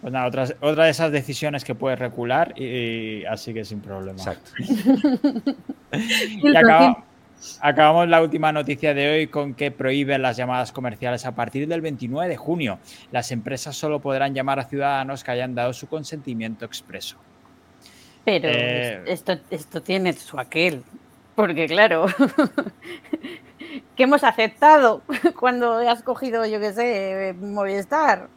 Pues nada, otra, otra de esas decisiones que puedes recular y, así que sin problema. Exacto. [laughs] y acaba, Acabamos la última noticia de hoy con que prohíben las llamadas comerciales a partir del 29 de junio. Las empresas solo podrán llamar a ciudadanos que hayan dado su consentimiento expreso. Pero eh, esto, esto tiene su aquel, porque claro, [laughs] ¿qué hemos aceptado cuando has cogido, yo qué sé, Movistar?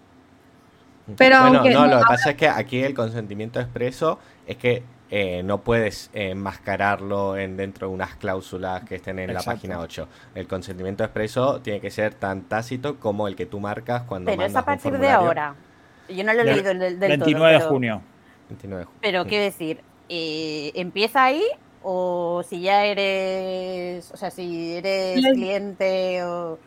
Pero bueno, no, lo que pasa es que aquí el consentimiento expreso es que eh, no puedes enmascararlo en dentro de unas cláusulas que estén en la página 8. El consentimiento expreso tiene que ser tan tácito como el que tú marcas cuando Pero es a partir de ahora. Yo no lo he leído del, del 29 de junio. Pero quiero decir, eh, ¿empieza ahí o si ya eres, o sea, si eres cliente o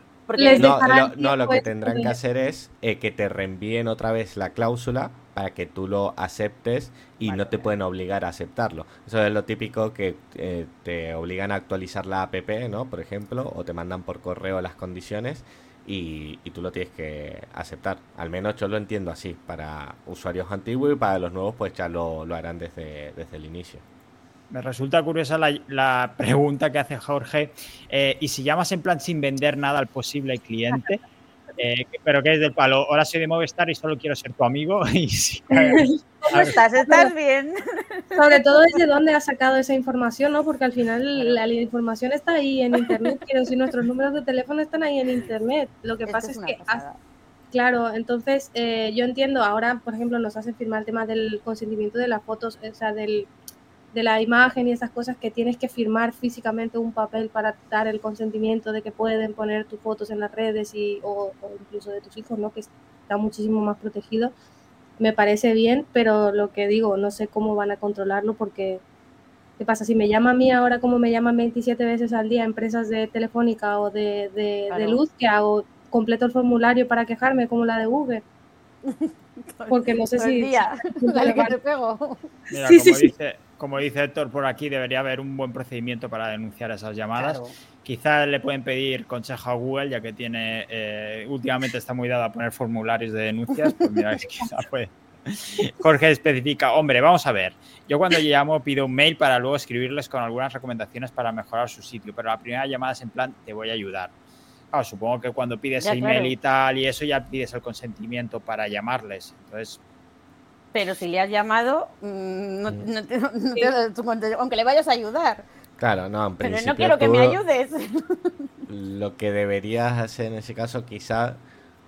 no, lo, que tendrán que hacer es eh, que te reenvíen otra vez la cláusula para que tú lo aceptes y no te pueden obligar a aceptarlo. Eso es lo típico que eh, te obligan a actualizar la app, ¿no? Por ejemplo, o te mandan por correo las condiciones y, tú lo tienes que aceptar. Al menos yo lo entiendo así. Para usuarios antiguos y para los nuevos pues ya lo, lo harán desde, desde el inicio. Me resulta curiosa la, pregunta que hace Jorge. Eh, ¿Y si llamas en plan sin vender nada al posible cliente? Eh, pero que es del palo. Ahora soy de Movistar y solo quiero ser tu amigo. [laughs] Y [laughs] ¿Cómo estás? ¿Estás bien? Sobre todo desde dónde ha sacado esa información, ¿no? Porque al final la, información está ahí en Internet, pero si nuestros números de teléfono están ahí en Internet, lo que pasa es, que... Claro, entonces eh, yo entiendo, ahora por ejemplo nos hacen firmar el tema del consentimiento de las fotos, o sea, del, de la imagen y esas cosas que tienes que firmar físicamente un papel para dar el consentimiento de que pueden poner tus fotos en las redes y, o, o incluso de tus hijos, ¿no? Que está muchísimo más protegido me parece bien, pero lo que digo, no sé cómo van a controlarlo porque, ¿qué pasa? Si me llama a mí ahora como me llaman 27 veces al día empresas de telefónica o de, de, luz, que hago? ¿Completo el formulario para quejarme como la de Google? Porque no sé si... Mira, como, Dice, como dice Héctor por aquí, debería haber un buen procedimiento para denunciar esas llamadas. Quizás le pueden pedir consejo a Google, ya que tiene eh, últimamente está muy dado a poner formularios de denuncias. Pues mira, puede. Jorge especifica, hombre, vamos a ver. Yo cuando llamo pido un mail para luego escribirles con algunas recomendaciones para mejorar su sitio, pero la primera llamada es en plan, te voy a ayudar. Supongo que cuando pides el email y tal y eso ya pides el consentimiento para llamarles. Entonces, pero si le has llamado, mm, no, [laughs] aunque le vayas a ayudar. Claro, no, en Pero no quiero que me ayudes. [laughs] Lo que deberías hacer en ese caso, quizá,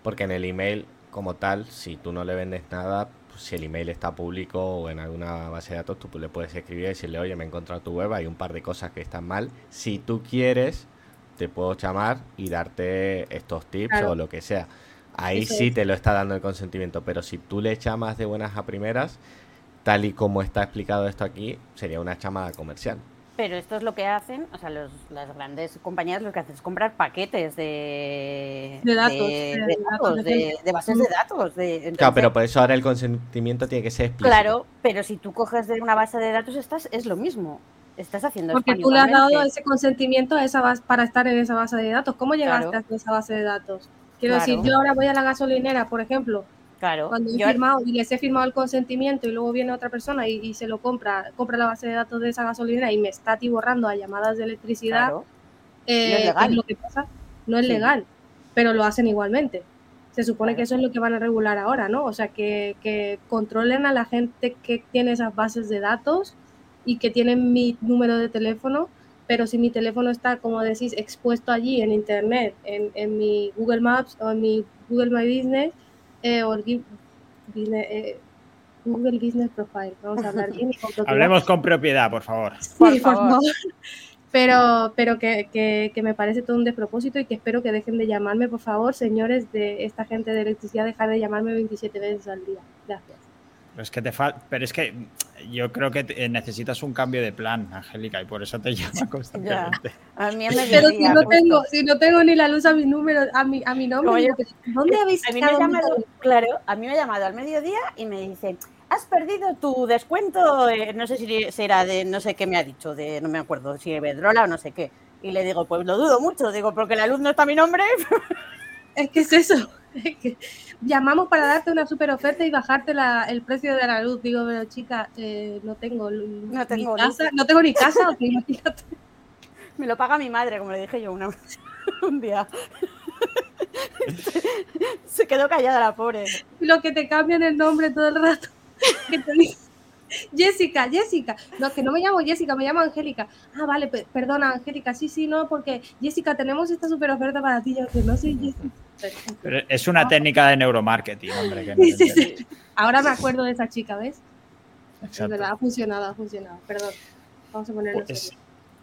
porque en el email como tal, si tú no le vendes nada, pues si el email está público o en alguna base de datos, tú le puedes escribir y decirle, oye, me he encontrado tu web, hay un par de cosas que están mal. Si tú quieres, te puedo llamar y darte estos tips o lo que sea. Ahí sí te lo está dando el consentimiento, pero si tú le llamas de buenas a primeras, tal y como está explicado esto aquí, sería una llamada comercial. Pero esto es lo que hacen, o sea, los, las grandes compañías lo que hacen es comprar paquetes de, de datos, de, bases de datos. De, claro, pero por eso ahora el consentimiento tiene que ser explícito. Claro, pero si tú coges de una base de datos, estás, es lo mismo. Estás haciendo Porque tú le has dado ese consentimiento a esa base, para estar en esa base de datos. ¿Cómo llegaste a esa base de datos? Quiero decir, yo ahora voy a la gasolinera, por ejemplo, cuando he firmado y les he firmado el consentimiento y luego viene otra persona y, se lo compra, compra la base de datos de esa gasolinera y me está atiborrando a llamadas de electricidad, eh, no es legal. lo que pasa? No es legal, pero lo hacen igualmente. Se supone que eso es lo que van a regular ahora, ¿no? O sea, que, que controlen a la gente que tiene esas bases de datos y que tienen mi número de teléfono, pero si mi teléfono está, como decís, expuesto allí en Internet, en, en mi Google Maps o en mi Google My Business, eh, eh, Google Business Profile. Vamos a hablar bien Hablemos con propiedad, por favor. por, favor. Pero, pero que, que, me parece todo un despropósito y que espero que dejen de llamarme, por favor, señores de esta gente de electricidad, dejar de llamarme 27 veces al día. Gracias. Pero es que te pero es que yo creo que eh, necesitas un cambio de plan, Angélica, y por eso te [laughs] llama constantemente. A mí Pero si no, tengo, si no tengo ni la luz a mi número, a mi, a mi nombre, ¿dónde habéis a mí me ha llamado, Claro, a mí me ha llamado al mediodía y me dice, has perdido tu descuento, no sé si será de, no sé qué me ha dicho, de, no me acuerdo, si Bedrola o no sé qué. Y le digo, pues lo dudo mucho, digo, porque la luz no está a mi nombre. Es que es eso. [laughs] llamamos para darte una super oferta y bajarte la, el precio de la luz. Digo, pero chica, eh, no tengo, no tengo ni casa, no tengo ni casa, Me lo paga mi madre, como le dije yo una, [laughs] un día. [laughs] Se quedó callada la pobre. Lo que te cambian el nombre todo el rato. [laughs] Jessica, Jessica. No, que no me llamo Jessica, me llamo Angélica. Ah, vale, perdona, Angélica. Sí, sí, no, porque Jessica, tenemos esta super oferta para ti. Yo que no soy Jessica. Pero es una técnica de neuromarketing, hombre. Ahora me acuerdo de esa chica, ¿ves? Es verdad, ha funcionado, ha funcionado. Perdón. Vamos a ponerlo pues,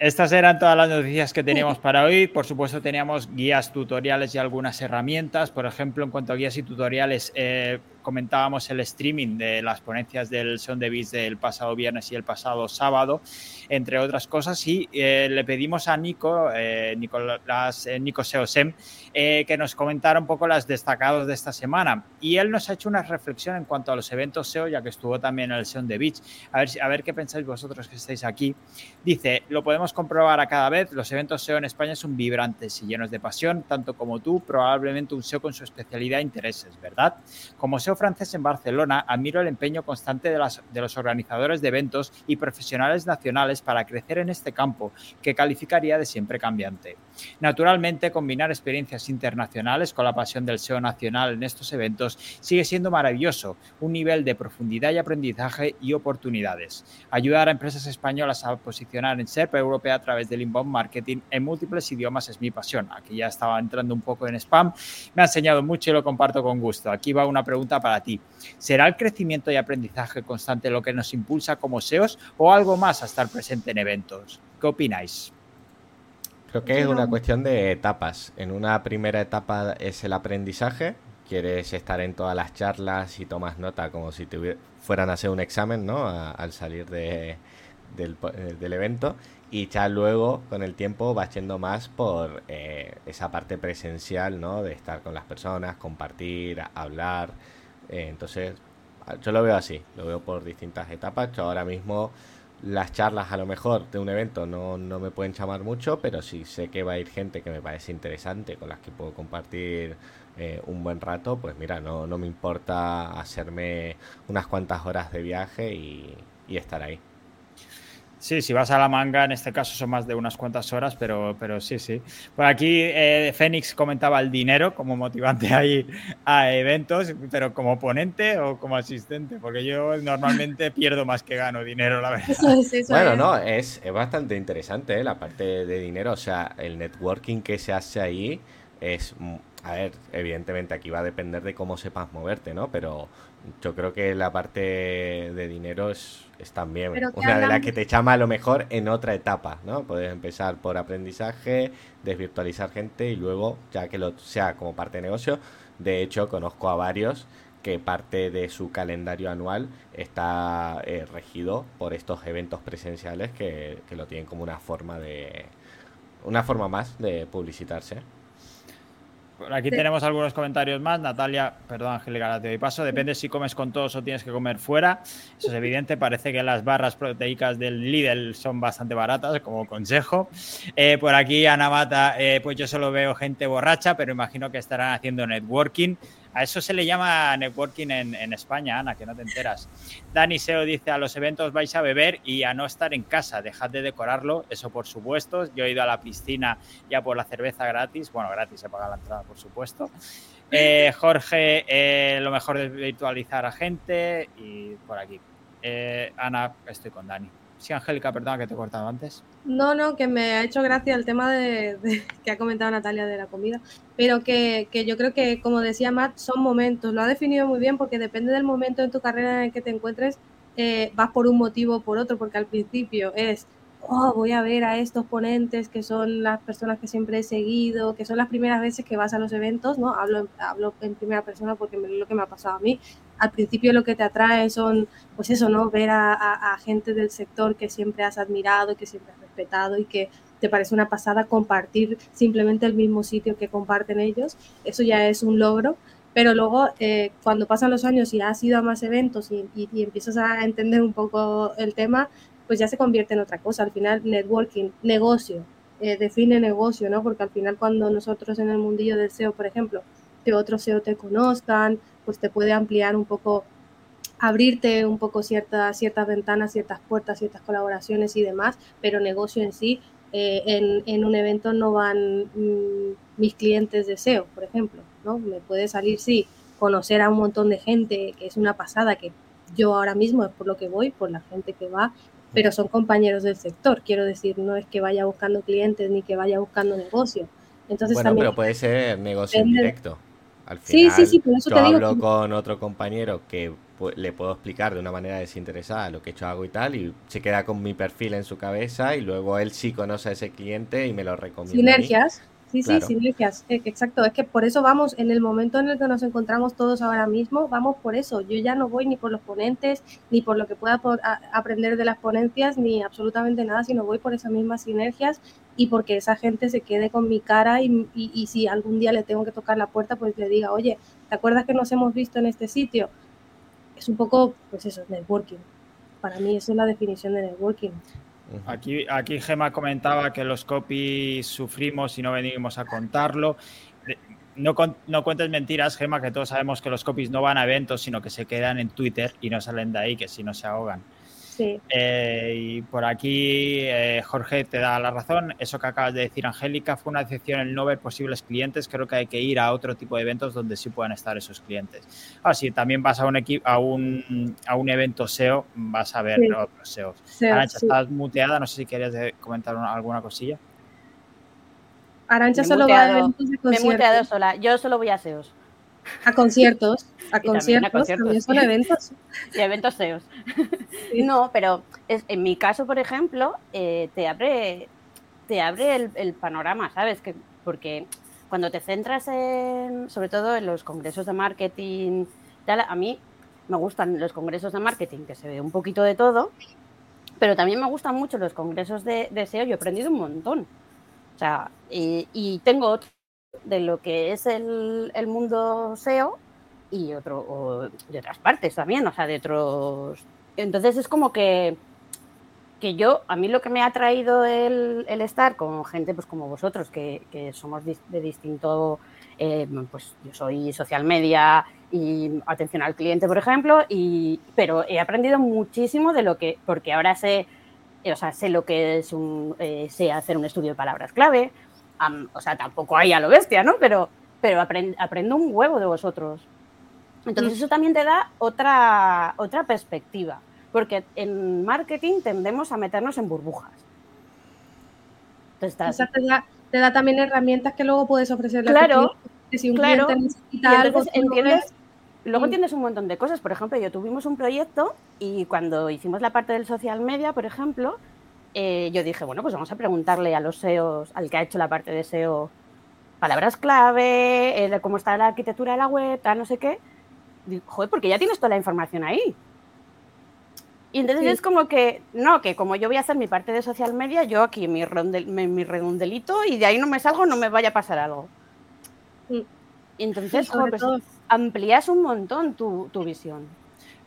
estas eran todas las noticias que teníamos para hoy. Por supuesto, teníamos guías, tutoriales y algunas herramientas. Por ejemplo, en cuanto a guías y tutoriales, eh, comentábamos el streaming de las ponencias del Son de Biz del pasado viernes y el pasado sábado, entre otras cosas. Y eh, le pedimos a Nico, eh, Nicolás, Nico Seosem, que nos comentara un poco las destacados de esta semana. Y él nos ha hecho una reflexión en cuanto a los eventos SEO, ya que estuvo también en el Son de Beach. A ver, a ver qué pensáis vosotros que estáis aquí. Dice, lo podemos comprobar a cada vez, los eventos SEO en España son vibrantes y llenos de pasión, tanto como tú, probablemente un SEO con su especialidad e intereses, ¿verdad? Como SEO francés en Barcelona, admiro el empeño constante de, de los organizadores de eventos y profesionales nacionales para crecer en este campo, que calificaría de siempre cambiante. Naturalmente, combinar experiencias internacionales con la pasión del SEO nacional en estos eventos sigue siendo maravilloso, un nivel de profundidad y aprendizaje y oportunidades. Ayudar a empresas españolas a posicionar en SERP europea a través del inbound marketing en múltiples idiomas es mi pasión. Aquí ya estaba entrando un poco en spam. Me ha enseñado mucho y lo comparto con gusto. Aquí va una pregunta para ti. ¿Será el crecimiento y aprendizaje constante lo que nos impulsa como SEOs o algo más a estar presente en eventos? ¿Qué opináis? Creo que es una cuestión de etapas. En una primera etapa es el aprendizaje. Quieres estar en todas las charlas y tomas nota como si te fueran a hacer un examen, ¿no? al salir de, del, eh, del, evento. Y ya luego, con el tiempo, vas yendo más por eh, esa parte presencial, ¿no? De estar con las personas, compartir, hablar. Eh, entonces, yo lo veo así, lo veo por distintas etapas. Yo ahora mismo las charlas a lo mejor de un evento no, no, me pueden llamar mucho, pero si sé que va a ir gente que me parece interesante, con las que puedo compartir eh, un buen rato, pues mira, no, no me importa hacerme unas cuantas horas de viaje y estar ahí. Sí, si vas a la manga, en este caso son más de unas cuantas horas, pero, pero sí, sí. Por aquí eh, Fénix comentaba el dinero como motivante [laughs] ahí a eventos, pero como ponente o como asistente, porque yo normalmente [laughs] pierdo más que gano dinero, la verdad. bueno, no, es, es bastante interesante ¿eh? la parte de dinero, o sea, el networking que se hace ahí es a ver, evidentemente aquí va a depender de cómo sepas moverte, ¿no? Pero yo creo que la parte de dinero es, es también una de las que te llama a lo mejor en otra etapa, ¿no? Puedes empezar por aprendizaje, desvirtualizar gente y luego, ya que lo sea como parte de negocio, de hecho conozco a varios que parte de su calendario anual está eh, regido por estos eventos presenciales que, que lo tienen como una forma de una forma más de publicitarse aquí tenemos algunos comentarios más. Natalia, perdón, Angélica, te doy paso. Depende si comes con todos o tienes que comer fuera. Eso es evidente. Parece que las barras proteicas del Lidl son bastante baratas, como consejo. Eh, por aquí, Ana Mata, eh, pues yo solo veo gente borracha, pero imagino que estarán haciendo networking. A eso se le llama networking en, España, Ana, que no te enteras. Dani Seo dice, a los eventos vais a beber y a no estar en casa, dejad de decorarlo, eso por supuesto. Yo he ido a la piscina ya por la cerveza gratis, bueno, gratis, se paga la entrada, por supuesto. Eh, Jorge, eh, lo mejor es virtualizar a gente y por aquí. Eh, Ana, estoy con Dani. Sí, Angélica, perdona que te he cortado antes. No, no, que me ha hecho gracia el tema de, [laughs] que ha comentado Natalia de la comida, pero que, que, yo creo que, como decía Matt, son momentos. Lo ha definido muy bien porque depende del momento en tu carrera en el que te encuentres, eh, vas por un motivo o por otro, porque al principio es oh, voy a ver a estos ponentes que son las personas que siempre he seguido, que son las primeras veces que vas a los eventos, ¿no? Hablo, hablo en primera persona porque es lo que me ha pasado a mí. Al principio lo que te atrae son, pues eso, ¿no? Ver a, gente del sector que siempre has admirado, que siempre has respetado y que te parece una pasada compartir simplemente el mismo sitio que comparten ellos. Eso ya es un logro. Pero luego, eh, cuando pasan los años y has ido a más eventos y, y empiezas a entender un poco el tema, pues ya se convierte en otra cosa. Al final, networking, negocio, eh, define negocio, ¿no? Porque al final cuando nosotros en el mundillo del SEO, por ejemplo, que otros SEO te conozcan, pues te puede ampliar un poco, abrirte un poco ciertas, ciertas ventanas, ciertas puertas, ciertas colaboraciones y demás, pero negocio en sí, eh, en, en, un evento no van mm, mis clientes de SEO, por ejemplo, ¿no? Me puede salir, sí, conocer a un montón de gente, que es una pasada, que yo ahora mismo es por lo que voy, por la gente que va pero son compañeros del sector, quiero decir, no es que vaya buscando clientes ni que vaya buscando negocio. Entonces, bueno, pero puede ser negocio indirecto. Al final, sí, sí, sí, por eso yo hablo con otro compañero que le puedo explicar de una manera desinteresada lo que hecho hago y tal, y se queda con mi perfil en su cabeza y luego él sí conoce a ese cliente y me lo recomienda. Sinergias. Sí, sí, sinergias, e, exacto. Es que por eso vamos, en el momento en el que nos encontramos todos ahora mismo, vamos por eso. Yo ya no voy ni por los ponentes, ni por lo que pueda aprender de las ponencias, ni absolutamente nada, sino voy por esas mismas sinergias y porque esa gente se quede con mi cara y, y si algún día le tengo que tocar la puerta, pues le diga, oye, ¿te acuerdas que nos hemos visto en este sitio? Es un poco, pues eso, networking. Para mí eso es la definición de networking. Aquí, aquí Gema comentaba que los copies sufrimos y no venimos a contarlo. No, no, cuentes mentiras, Gema, que todos sabemos que los copies no van a eventos, sino que se quedan en Twitter y no salen de ahí, que si no se ahogan. Eh, y por aquí eh, Jorge te da la razón. Eso que acabas de decir, Angélica, fue una decepción el no ver posibles clientes. Creo que hay que ir a otro tipo de eventos donde sí puedan estar esos clientes. Ahora, si también vas a un, a un, a un evento SEO, vas a ver otros SEOs. Arancha, estás muteada. No sé si querías comentar alguna cosilla. Arancha solo va a eventos de Me he muteado sola. Yo solo voy a SEOs. A conciertos, [laughs] a conciertos, también, son eventos. [laughs] Y eventos. [laughs] No, pero es, en mi caso, por ejemplo, eh, te abre, te abre el, panorama, ¿sabes? Que, porque cuando te centras en, sobre todo en los congresos de marketing, a mí me gustan los congresos de marketing, que se ve un poquito de todo, pero también me gustan mucho los congresos de, de SEO y he aprendido un montón. O sea, y, y tengo otro de lo que es el, mundo SEO y otro de otras partes también, o sea, de otros. Entonces es como que que yo, a mí lo que me ha traído el, estar con gente pues como vosotros, que, somos de distinto, eh, pues yo soy social media y atención al cliente, por ejemplo, y, pero he aprendido muchísimo de lo que, porque ahora sé, o sea, sé lo que es un, eh, sé hacer un estudio de palabras clave, o sea, tampoco hay a lo bestia, ¿no? Pero, pero aprendo un huevo de vosotros. Entonces eso también te da otra, otra perspectiva, porque en marketing tendemos a meternos en burbujas. Entonces, te, da, también herramientas que luego puedes ofrecerle claro, a si un claro, necesita algo, entiendes, luego entiendes un montón de cosas. Por ejemplo, yo tuvimos un proyecto y cuando hicimos la parte del social media, por ejemplo, eh, yo dije, bueno, pues vamos a preguntarle a los SEOs, al que ha hecho la parte de SEO, palabras clave, eh, cómo está la arquitectura de la web, tal, no sé qué. joder, porque ya tienes toda la información ahí. Y entonces es como que, no, que como yo voy a hacer mi parte de social media, yo aquí mi, mi redondelito y de ahí no me salgo, no me vaya a pasar algo. Y entonces, pues, amplías un montón tu, visión.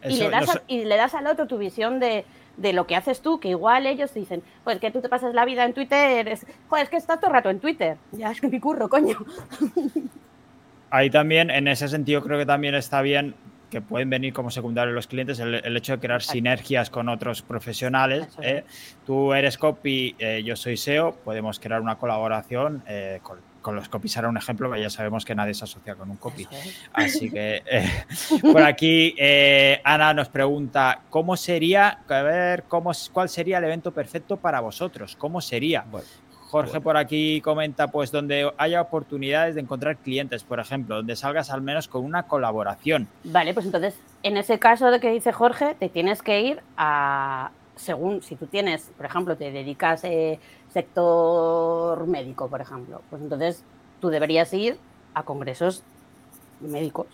y, le das y le das al otro tu visión de, de lo que haces tú, que igual ellos dicen, pues que tú te pasas la vida en Twitter, es, joder, es que estás todo el rato en Twitter, [laughs] ya es que mi curro, coño. Ahí también, en ese sentido, creo que también está bien que pueden venir como secundario los clientes, el, hecho de crear sinergias con otros profesionales. ¿eh? Tú eres copy, eh, yo soy SEO, podemos crear una colaboración eh, con con los copies era un ejemplo que ya sabemos que nadie se asocia con un copy. Así que [laughs] eh, por aquí eh, Ana nos pregunta cómo sería, a ver, cómo, cuál sería el evento perfecto para vosotros, cómo sería. Jorge por aquí comenta, pues donde haya oportunidades de encontrar clientes, por ejemplo, donde salgas al menos con una colaboración. Vale, pues entonces, en ese caso de que dice Jorge, te tienes que ir a, según si tú tienes, por ejemplo, te dedicas eh, sector médico, por ejemplo, pues entonces tú deberías ir a congresos médicos.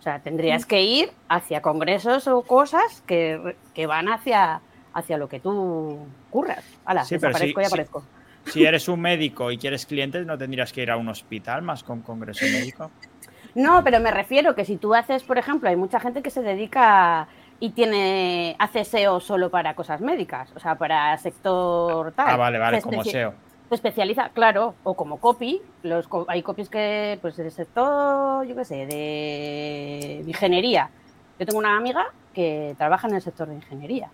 O sea, tendrías que ir hacia congresos o cosas que, van hacia, hacia lo que tú curras. Sí, desaparezco y aparezco. Si, eres un médico y quieres clientes, ¿no tendrías que ir a un hospital más con congreso médico? No, pero me refiero que si tú haces, por ejemplo, hay mucha gente que se dedica y tiene hace SEO solo para cosas médicas, o sea, para sector tal. Ah, vale, vale, como SEO. Se especializa, claro, o como copy. Los, hay copies que, pues, del sector, yo qué sé, de ingeniería. Yo tengo una amiga que trabaja en el sector de ingeniería.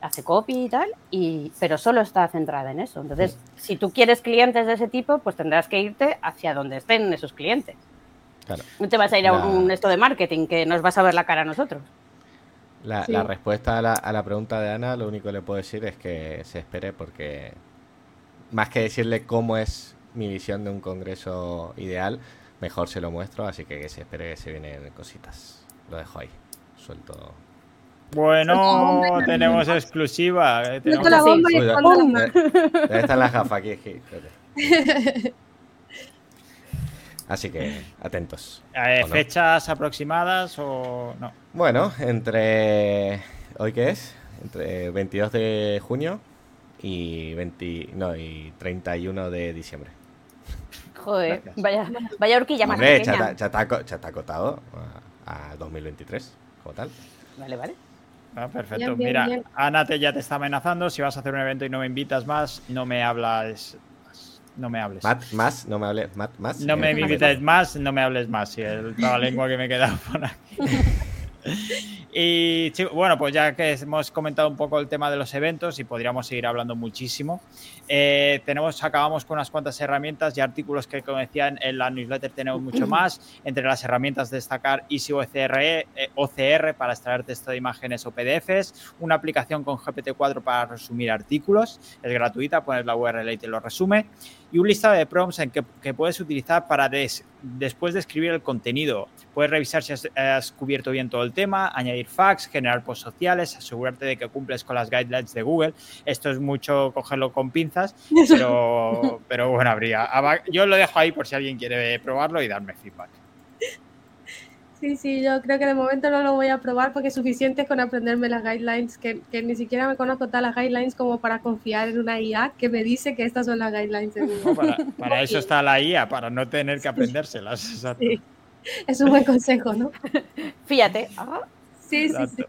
Hace copy y tal, y, pero solo está centrada en eso. Entonces, si tú quieres clientes de ese tipo, pues tendrás que irte hacia donde estén esos clientes. Claro. No te vas a ir a un, esto de marketing que nos vas a ver la cara a nosotros. La, respuesta a la, a la, pregunta de Ana, lo único que le puedo decir es que se espere porque más que decirle cómo es mi visión de un congreso ideal, mejor se lo muestro, así que que se espere que se vienen cositas. Lo dejo ahí, suelto. Bueno, tenemos exclusiva. Eh, tenemos... La bomba y Está la gafa aquí. aquí [laughs] Así que atentos. Eh, ¿Fechas aproximadas o no? Bueno, entre. ¿Hoy qué es? Entre 22 de junio y, 20, no, y 31 de diciembre. Joder, vaya, vaya horquilla más Hombre, pequeña. Ya, está, acotado a, 2023, como tal. Vale, vale. Ah, perfecto. Mira, Ana te, ya te está amenazando. Si vas a hacer un evento y no me invitas más, no me hablas no me hables. más, no me hables más. No me invites más, no me hables más. Y el [laughs] lengua que me he quedado por aquí. [laughs] Y bueno, pues ya que hemos comentado un poco el tema de los eventos y podríamos seguir hablando muchísimo, eh, tenemos, acabamos con unas cuantas herramientas y artículos que, como decían, en la newsletter tenemos mucho más. Entre las herramientas destacar Easy OCR, eh, OCR para extraer texto de imágenes o PDFs, una aplicación con GPT-4 para resumir artículos, es gratuita, pones la URL y te lo resume, y un listado de prompts en que, puedes utilizar para después de escribir el contenido. Puedes revisar si has, cubierto bien todo el tema, añadir facts, generar posts sociales, asegurarte de que cumples con las guidelines de Google. Esto es mucho cogerlo con pinzas, [laughs] pero, pero bueno, habría. Yo lo dejo ahí por si alguien quiere probarlo y darme feedback. Sí, sí, yo creo que de momento no lo voy a probar porque es suficiente con aprenderme las guidelines, que, ni siquiera me conozco todas las guidelines como para confiar en una IA que me dice que estas son las guidelines. para, eso está la IA, para no tener que aprendérselas. Sí. Es un buen consejo, ¿no? Fíjate. Sí, sí, sí.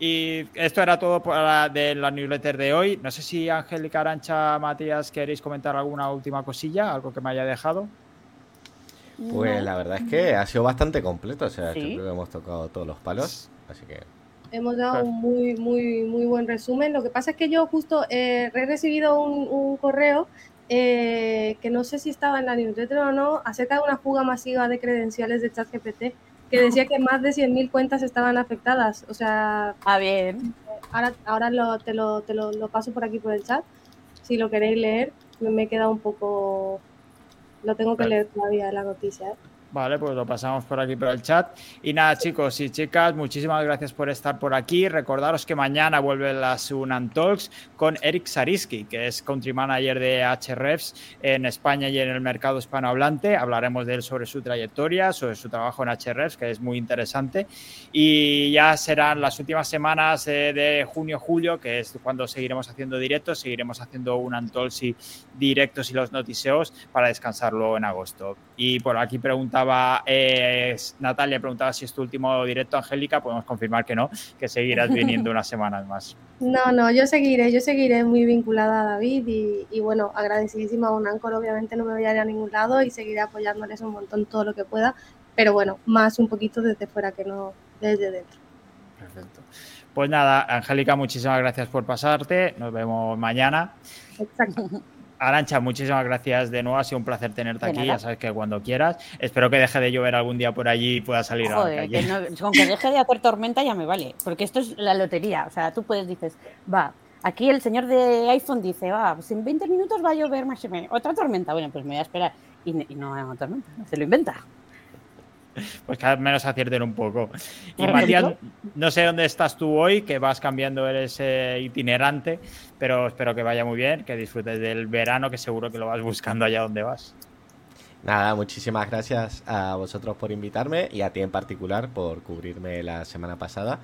Y esto era todo para de la newsletter de hoy. No sé si Angélica Arancha, Matías, queréis comentar alguna última cosilla, algo que me haya dejado. Pues la verdad es que ha sido bastante completo, o sea, creo que hemos tocado todos los palos, así que... Hemos dado un muy, muy, muy buen resumen. Lo que pasa es que yo justo eh, he recibido un, correo eh, que no sé si estaba en la newsletter o no, acerca de una fuga masiva de credenciales de ChatGPT, que decía que más de 100.000 cuentas estaban afectadas. O sea... Ah, bien. Ahora, ahora lo, te, lo, te lo, lo paso por aquí por el chat. Si lo queréis leer, me he quedado un poco lo tengo que leer todavía la noticia. ¿eh? Vale, pues lo pasamos por aquí por el chat. Y nada, chicos y chicas, muchísimas gracias por estar por aquí. Recordaros que mañana vuelve la Sunan Talks con Eric Sariski, que es country manager de HREFs en España y en el mercado hispanohablante. Hablaremos de él sobre su trayectoria, sobre su trabajo en HREFs, que es muy interesante. Y ya serán las últimas semanas de junio-julio, que es cuando seguiremos haciendo directos, seguiremos haciendo un Talks y directos y los noticios para descansarlo en agosto. Y por aquí pregunta eh, Natalia preguntaba si es tu último directo, Angélica, podemos confirmar que no, que seguirás viniendo unas semanas más. [laughs] No, no, yo seguiré, yo seguiré muy vinculada a David y, bueno, agradecidísima a Unancor, obviamente no me voy a ir a ningún lado y seguiré apoyándoles un montón todo lo que pueda, pero bueno, más un poquito desde fuera que no desde dentro. Perfecto. Pues nada, Angélica, muchísimas gracias por pasarte, nos vemos mañana. Exacto. [laughs] Arancha, muchísimas gracias de nuevo. Ha sido un placer tenerte aquí. Ya sabes que cuando quieras. Espero que deje de llover algún día por allí y pueda salir a la calle. con que deje de hacer tormenta ya me vale. Porque esto es la lotería. O sea, tú puedes, dices, va. Aquí el señor de iPhone dice, va, pues en 20 minutos va a llover más o menos. Otra tormenta. Bueno, pues me voy a esperar. Y, y no hay una tormenta. Se lo inventa [laughs] pues cada vez menos acierten un poco. Y Matías, no sé dónde estás tú hoy, que vas cambiando, eres itinerante, pero espero que vaya muy bien, que disfrutes del verano, que seguro que lo vas buscando allá donde vas. Nada, muchísimas gracias a vosotros por invitarme y a ti en particular por cubrirme la semana pasada.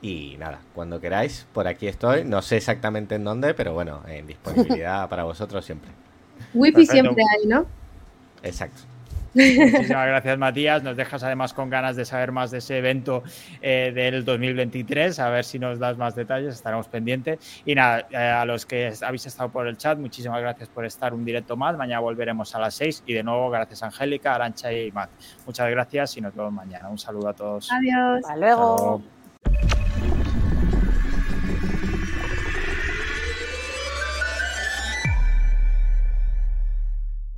Y nada, cuando queráis, por aquí estoy. No sé exactamente en dónde, pero bueno, en disponibilidad [laughs] para vosotros siempre. Wifi siempre hay, ¿no? Exacto. Muchísimas gracias, Matías. Nos dejas además con ganas de saber más de ese evento eh, del 2023, a ver si nos das más detalles, estaremos pendientes. Y nada, eh, a los que habéis estado por el chat, muchísimas gracias por estar un directo más. Mañana volveremos a las 6 y de nuevo, gracias, Angélica, Arancha y Matt. Muchas gracias y nos vemos mañana. Un saludo a todos. Adiós. Hasta luego.